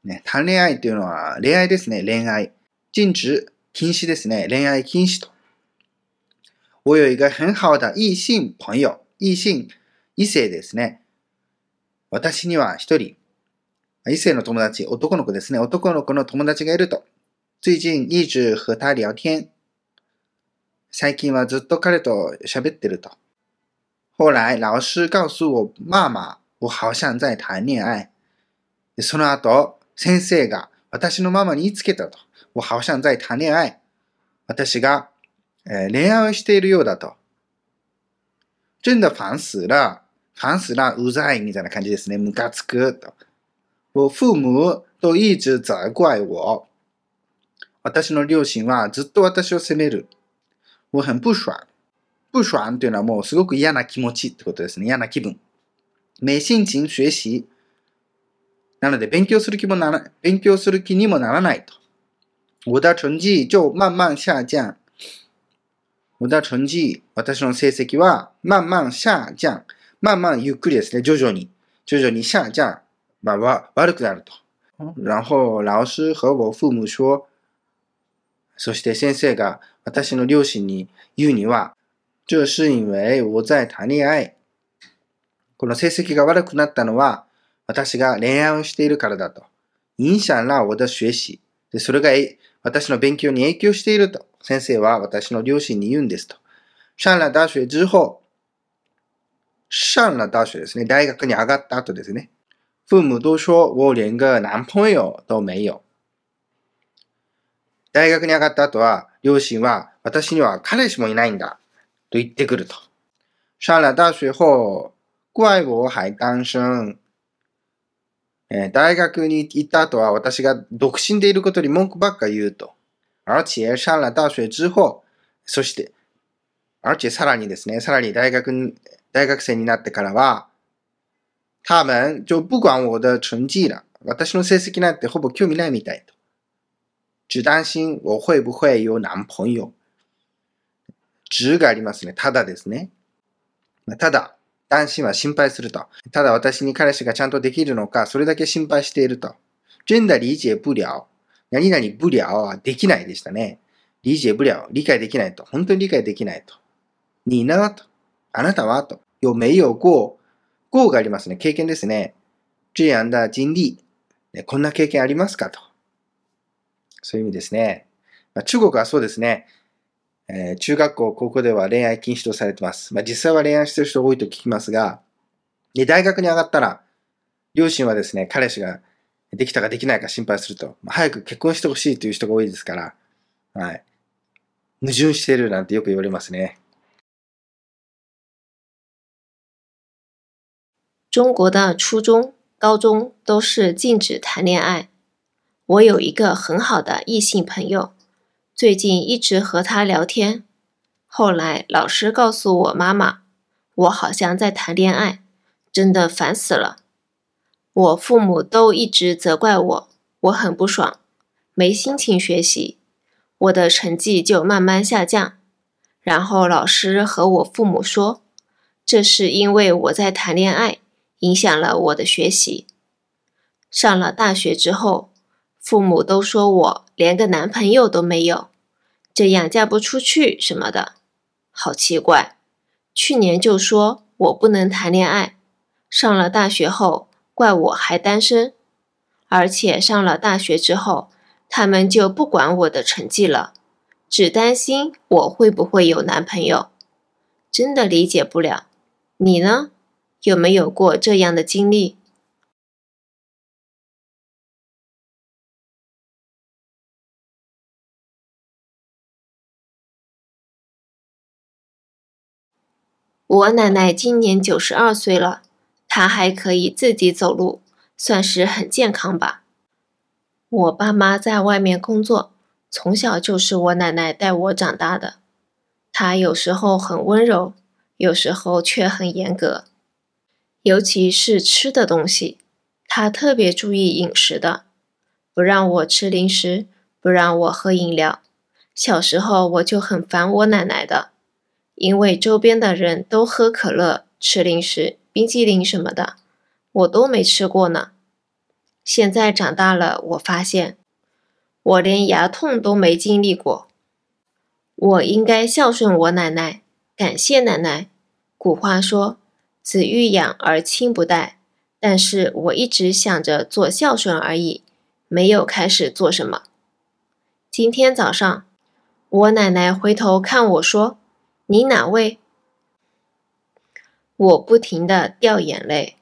ね、談恋愛っていうのは恋愛ですね。恋愛。禁止、禁止ですね。恋愛禁止と。我有一个很好的異性朋友。異性、異性ですね。私には一人、異性の友達、男の子ですね。男の子の友達がいると。最近一直和他聊天。最近はずっと彼と喋ってると。后来老师告诉我妈妈、我好像在谈恋愛。その後、先生が私のママに言いつけたと。我好像在談恋愛。私が、えー、恋愛をしているようだと。真的烦死了。烦死了。うざいみたいな感じですね。ムカつくと。我父母都一直责怪我。私の両親はずっと私を責める。我很不爽。不爽というのはもうすごく嫌な気持ちってことですね。嫌な気分。没心情学習。なので勉強する気もなら、勉強する気にもならないと。我的成績就慢慢下降。我的成績、私の成績は慢慢下降。慢慢ゆっくりですね。徐々に。徐々に下降。まあ、悪くなると。然后老師和我父母說、そして先生が私の両親に言うには、这是因为我在談恋愛。この成績が悪くなったのは、私が恋愛をしているからだと。影響了我的学習。で、それが私の勉強に影響していると。先生は私の両親に言うんですと。上了大学之後、上了大学ですね。大学に上がった後ですね。父母都說我連個男朋友都沒有。大学に上がった後は、両親は、私には彼氏もいないんだ。と言ってくると。上了大学後、怪我还单身。えー、大学に行った後は私が独身でいることに文句ばっか言うと。而且上了大学之後、そして、而且さらにですね、さらに大学、大学生になってからは、他们就不管我的成績了。私の成績なんてほぼ興味ないみたいと。只担心我会不会有男朋友。只がありますね。ただですね。ただ、担心は心配すると。ただ私に彼氏がちゃんとできるのか、それだけ心配していると。真的理解不了。何々不了はできないでしたね。理解不了。理解できないと。本当に理解できないと。你呢と。あなたはと。有没有过过がありますね。経験ですね。这样的经历。こんな経験ありますかと。そういう意味ですね。中国はそうですね。えー、中学校、高校では恋愛禁止とされてます。まあ、実際は恋愛してる人多いと聞きますが、で、大学に上がったら、両親はですね、彼氏ができたかできないか心配すると、まあ、早く結婚してほしいという人が多いですから、はい。矛盾してるなんてよく言われますね。中国的初中、高中都是禁止谈恋爱。我有一个很好的异性朋友，最近一直和他聊天。后来老师告诉我妈妈，我好像在谈恋爱，真的烦死了。我父母都一直责怪我，我很不爽，没心情学习，我的成绩就慢慢下降。然后老师和我父母说，这是因为我在谈恋爱，影响了我的学习。上了大学之后，父母都说我连个男朋友都没有，这样嫁不出去什么的，好奇怪。去年就说我不能谈恋爱，上了大学后怪我还单身，而且上了大学之后，他们就不管我的成绩了，只担心我会不会有男朋友，真的理解不了。你呢？有没有过这样的经历？我奶奶今年九十二岁了，她还可以自己走路，算是很健康吧。我爸妈在外面工作，从小就是我奶奶带我长大的。她有时候很温柔，有时候却很严格，尤其是吃的东西，她特别注意饮食的，不让我吃零食，不让我喝饮料。小时候我就很烦我奶奶的。因为周边的人都喝可乐、吃零食、冰激凌什么的，我都没吃过呢。现在长大了，我发现我连牙痛都没经历过。我应该孝顺我奶奶，感谢奶奶。古话说“子欲养而亲不待”，但是我一直想着做孝顺而已，没有开始做什么。今天早上，我奶奶回头看我说。你哪位？我不停的掉眼泪。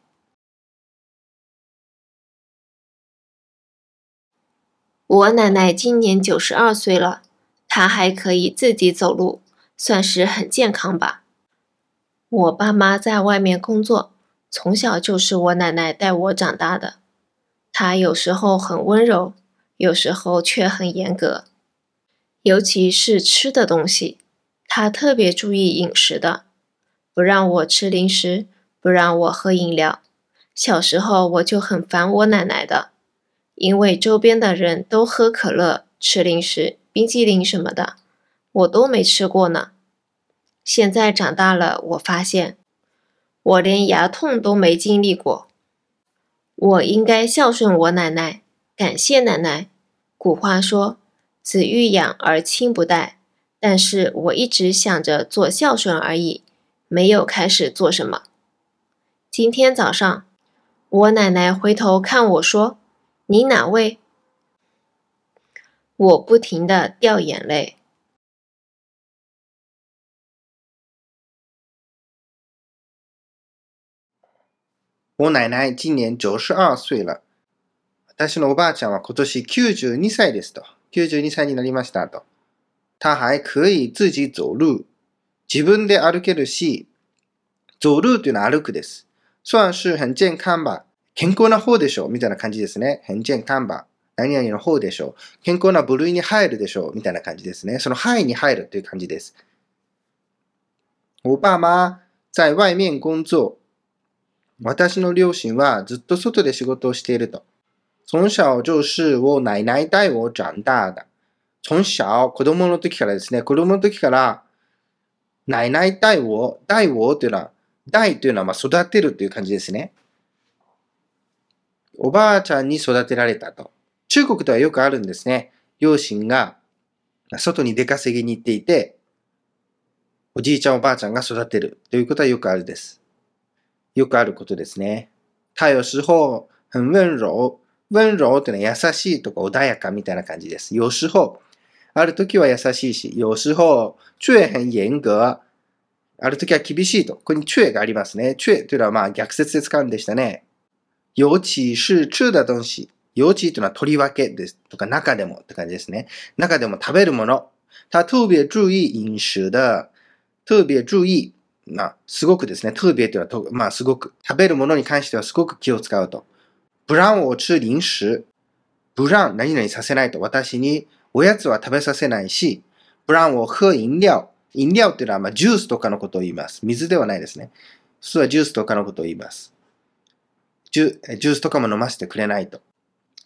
我奶奶今年九十二岁了，她还可以自己走路，算是很健康吧。我爸妈在外面工作，从小就是我奶奶带我长大的。她有时候很温柔，有时候却很严格，尤其是吃的东西。他特别注意饮食的，不让我吃零食，不让我喝饮料。小时候我就很烦我奶奶的，因为周边的人都喝可乐、吃零食、冰激凌什么的，我都没吃过呢。现在长大了，我发现我连牙痛都没经历过。我应该孝顺我奶奶，感谢奶奶。古话说：“子欲养而亲不待。”但是我一直想着做孝顺而已，没有开始做什么。今天早上，我奶奶回头看我说：“你哪位？”我不停的掉眼泪。我奶奶今年九十二岁了。私のおばあちゃんは今年九十二歳ですと。九十二歳になりましたと。 他还可以自己走路。自分で歩けるし、走路というのは歩くです。算是很健康吧。健康な方でしょうみたいな感じですね。很健康吧。何々の方でしょう。健康な部類に入るでしょうみたいな感じですね。その範囲に入るという感じです。我爸妈在外面工作。私の両親はずっと外で仕事をしていると。从小就是我奶奶带我长大的。从小、子供の時からですね、子供の時から、ないない大を、大をというのは、大というのはまあ育てるという感じですね。おばあちゃんに育てられたと。中国ではよくあるんですね。両親が外に出稼ぎに行っていて、おじいちゃんおばあちゃんが育てるということはよくあるです。よくあることですね。他有时候很温柔。温柔というのは優しいとか穏やかみたいな感じです。有时候ある時は優しいし、有時候却很严格。ある時は厳しいと。ここに却がありますね。却というのはまあ逆説で使うんでしたね。尤其是吃的東西。尤其というのは取り分けですとか中でもって感じですね。中でも食べるもの。他特別注意飲食的。特別注意。まあ、すごくですね。特別というのは、まあ、すごく。食べるものに関してはすごく気を使うと。不让我吃零食。不让何々させないと。私におやつは食べさせないし、不让我喝飲料。飲料っていうのは、まあ、ジュースとかのことを言います。水ではないですね。普通はジュースとかのことを言います。ジュジュースとかも飲ませてくれないと。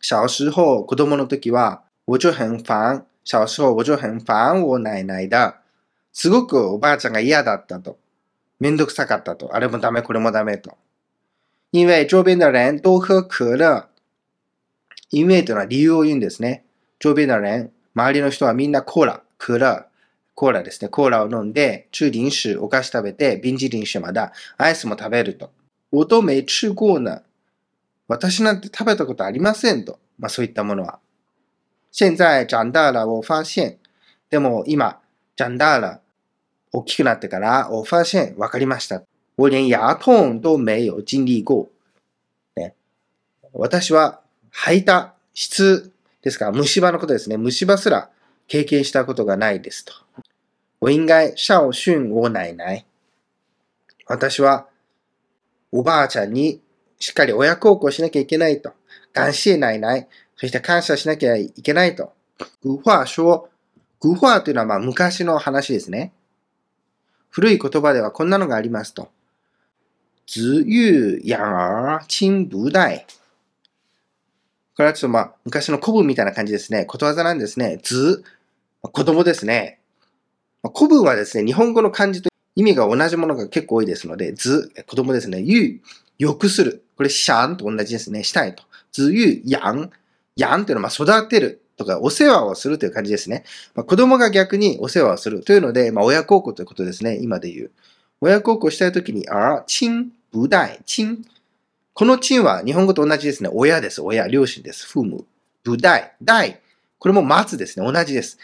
小时候、子供の時は、我就很烦。小时候、我就很烦我奶奶だ。すごくおばあちゃんが嫌だったと。めんどくさかったと。あれもダメ、これもダメと。因为周边的人都喝可乐。因为というのは理由を言うんですね。周边的人、周りの人はみんなコーラ、クラ、コーラですね。コーラを飲んで、吃零食、お菓子食べて、冰淇淋什么的、アイスも食べると。我都没吃过呢。私なんて食べたことありませんと。まあそういったものは。現在長大了、我发現。でも今、長大了、大きくなってから、我发現、わかりました。我連牙痛都没有經歷過。ね、私は吐いた質ですから、虫歯のことですね。虫歯すら経験したことがないですと。我應該孝順我奶奶。私はおばあちゃんにしっかり親孝行しなきゃいけないと。感謝奶奶。そして感謝しなきゃいけないと。古話說、古話というのはまあ昔の話ですね。古い言葉ではこんなのがありますと。子欲養兒親不待。これはちょっとまあ昔の古文みたいな感じですね。ことわざなんですね。図、子供ですね。古文はですね、日本語の漢字と意味が同じものが結構多いですので、図、子供ですね。ゆ、良くする。これ、シャンと同じですね。したいと。ずゆ、やん。やんというのは、まあ、育てるとか、お世話をするという感じですね。まあ、子供が逆にお世話をするというので、まあ、親孝行ということですね。今で言う。親孝行したいときに、あ、親、不代、親。この親は日本語と同じですね。親です。親、両親です。父母。不代、代。これも待つですね。同じです。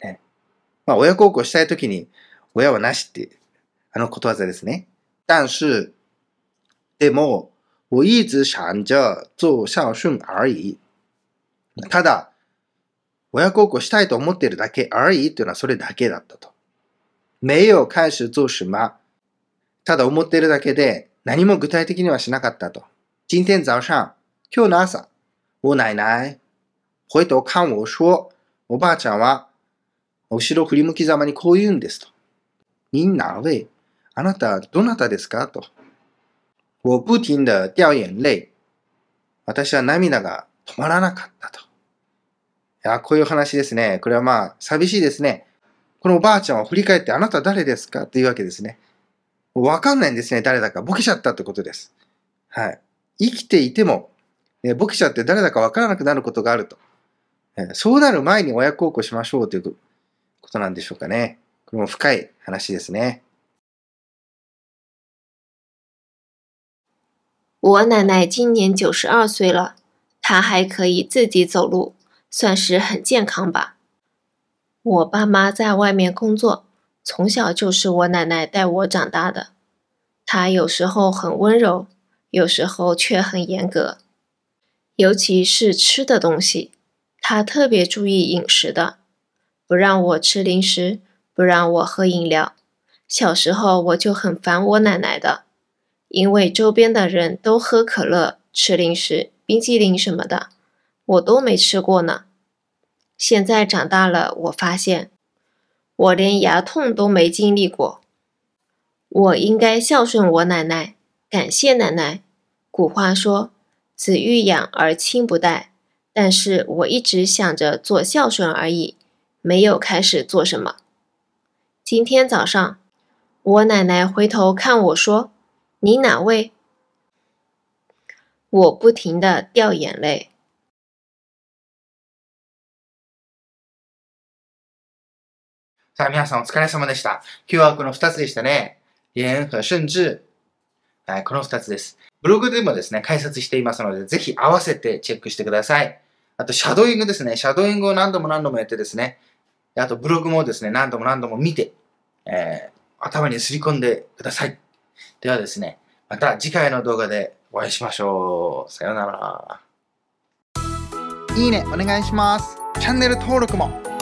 ね、まあ、親孝行したいときに、親はなしって、あのことわざですね。但是、でも、我一直想着做孝順而已。ただ、親孝行したいと思っているだけ而已というのはそれだけだったと。没有開始做什么。ただ思っているだけで何も具体的にはしなかったと。今天早上、今日の朝、我奶奶回頭看我說、おばあちゃんは後ろ振り向きざまにこう言うんですと。你哪位あなたどなたですかと。我不停的掉眼泪。私は涙が止まらなかったと。いや、こういう話ですね。これはまあ、寂しいですね。このおばあちゃんを振り返って、あなた誰ですかっていうわけですね。わかんないんですね、誰だか。ボケちゃったってことです。はい。生きていても、えボケちゃって誰だかわからなくなることがあると。えそうなる前に親孝行しましょうということなんでしょうかね。これも深い話ですね。我奶奶今年九十二岁了，她还可以自己走路，算是很健康吧。我爸妈在外面工作，从小就是我奶奶带我长大的。她有时候很温柔，有时候却很严格，尤其是吃的东西，她特别注意饮食的，不让我吃零食，不让我喝饮料。小时候我就很烦我奶奶的。因为周边的人都喝可乐、吃零食、冰激凌什么的，我都没吃过呢。现在长大了，我发现我连牙痛都没经历过。我应该孝顺我奶奶，感谢奶奶。古话说“子欲养而亲不待”，但是我一直想着做孝顺而已，没有开始做什么。今天早上，我奶奶回头看我说。你哪位？我不停的掉眼泪。さあ、皆さんお疲れ様でした。今日はこの2つでしたね。言和甚至。はい、この2つです。ブログでもですね、解説していますので、ぜひ合わせてチェックしてください。あと、シャドーイングですね。シャドーイングを何度も何度もやってですね。あと、ブログもですね、何度も何度も見て、えー、頭にすり込んでください。ではですね、また次回の動画でお会いしましょう。さようなら。いいね、お願いします。チャンネル登録も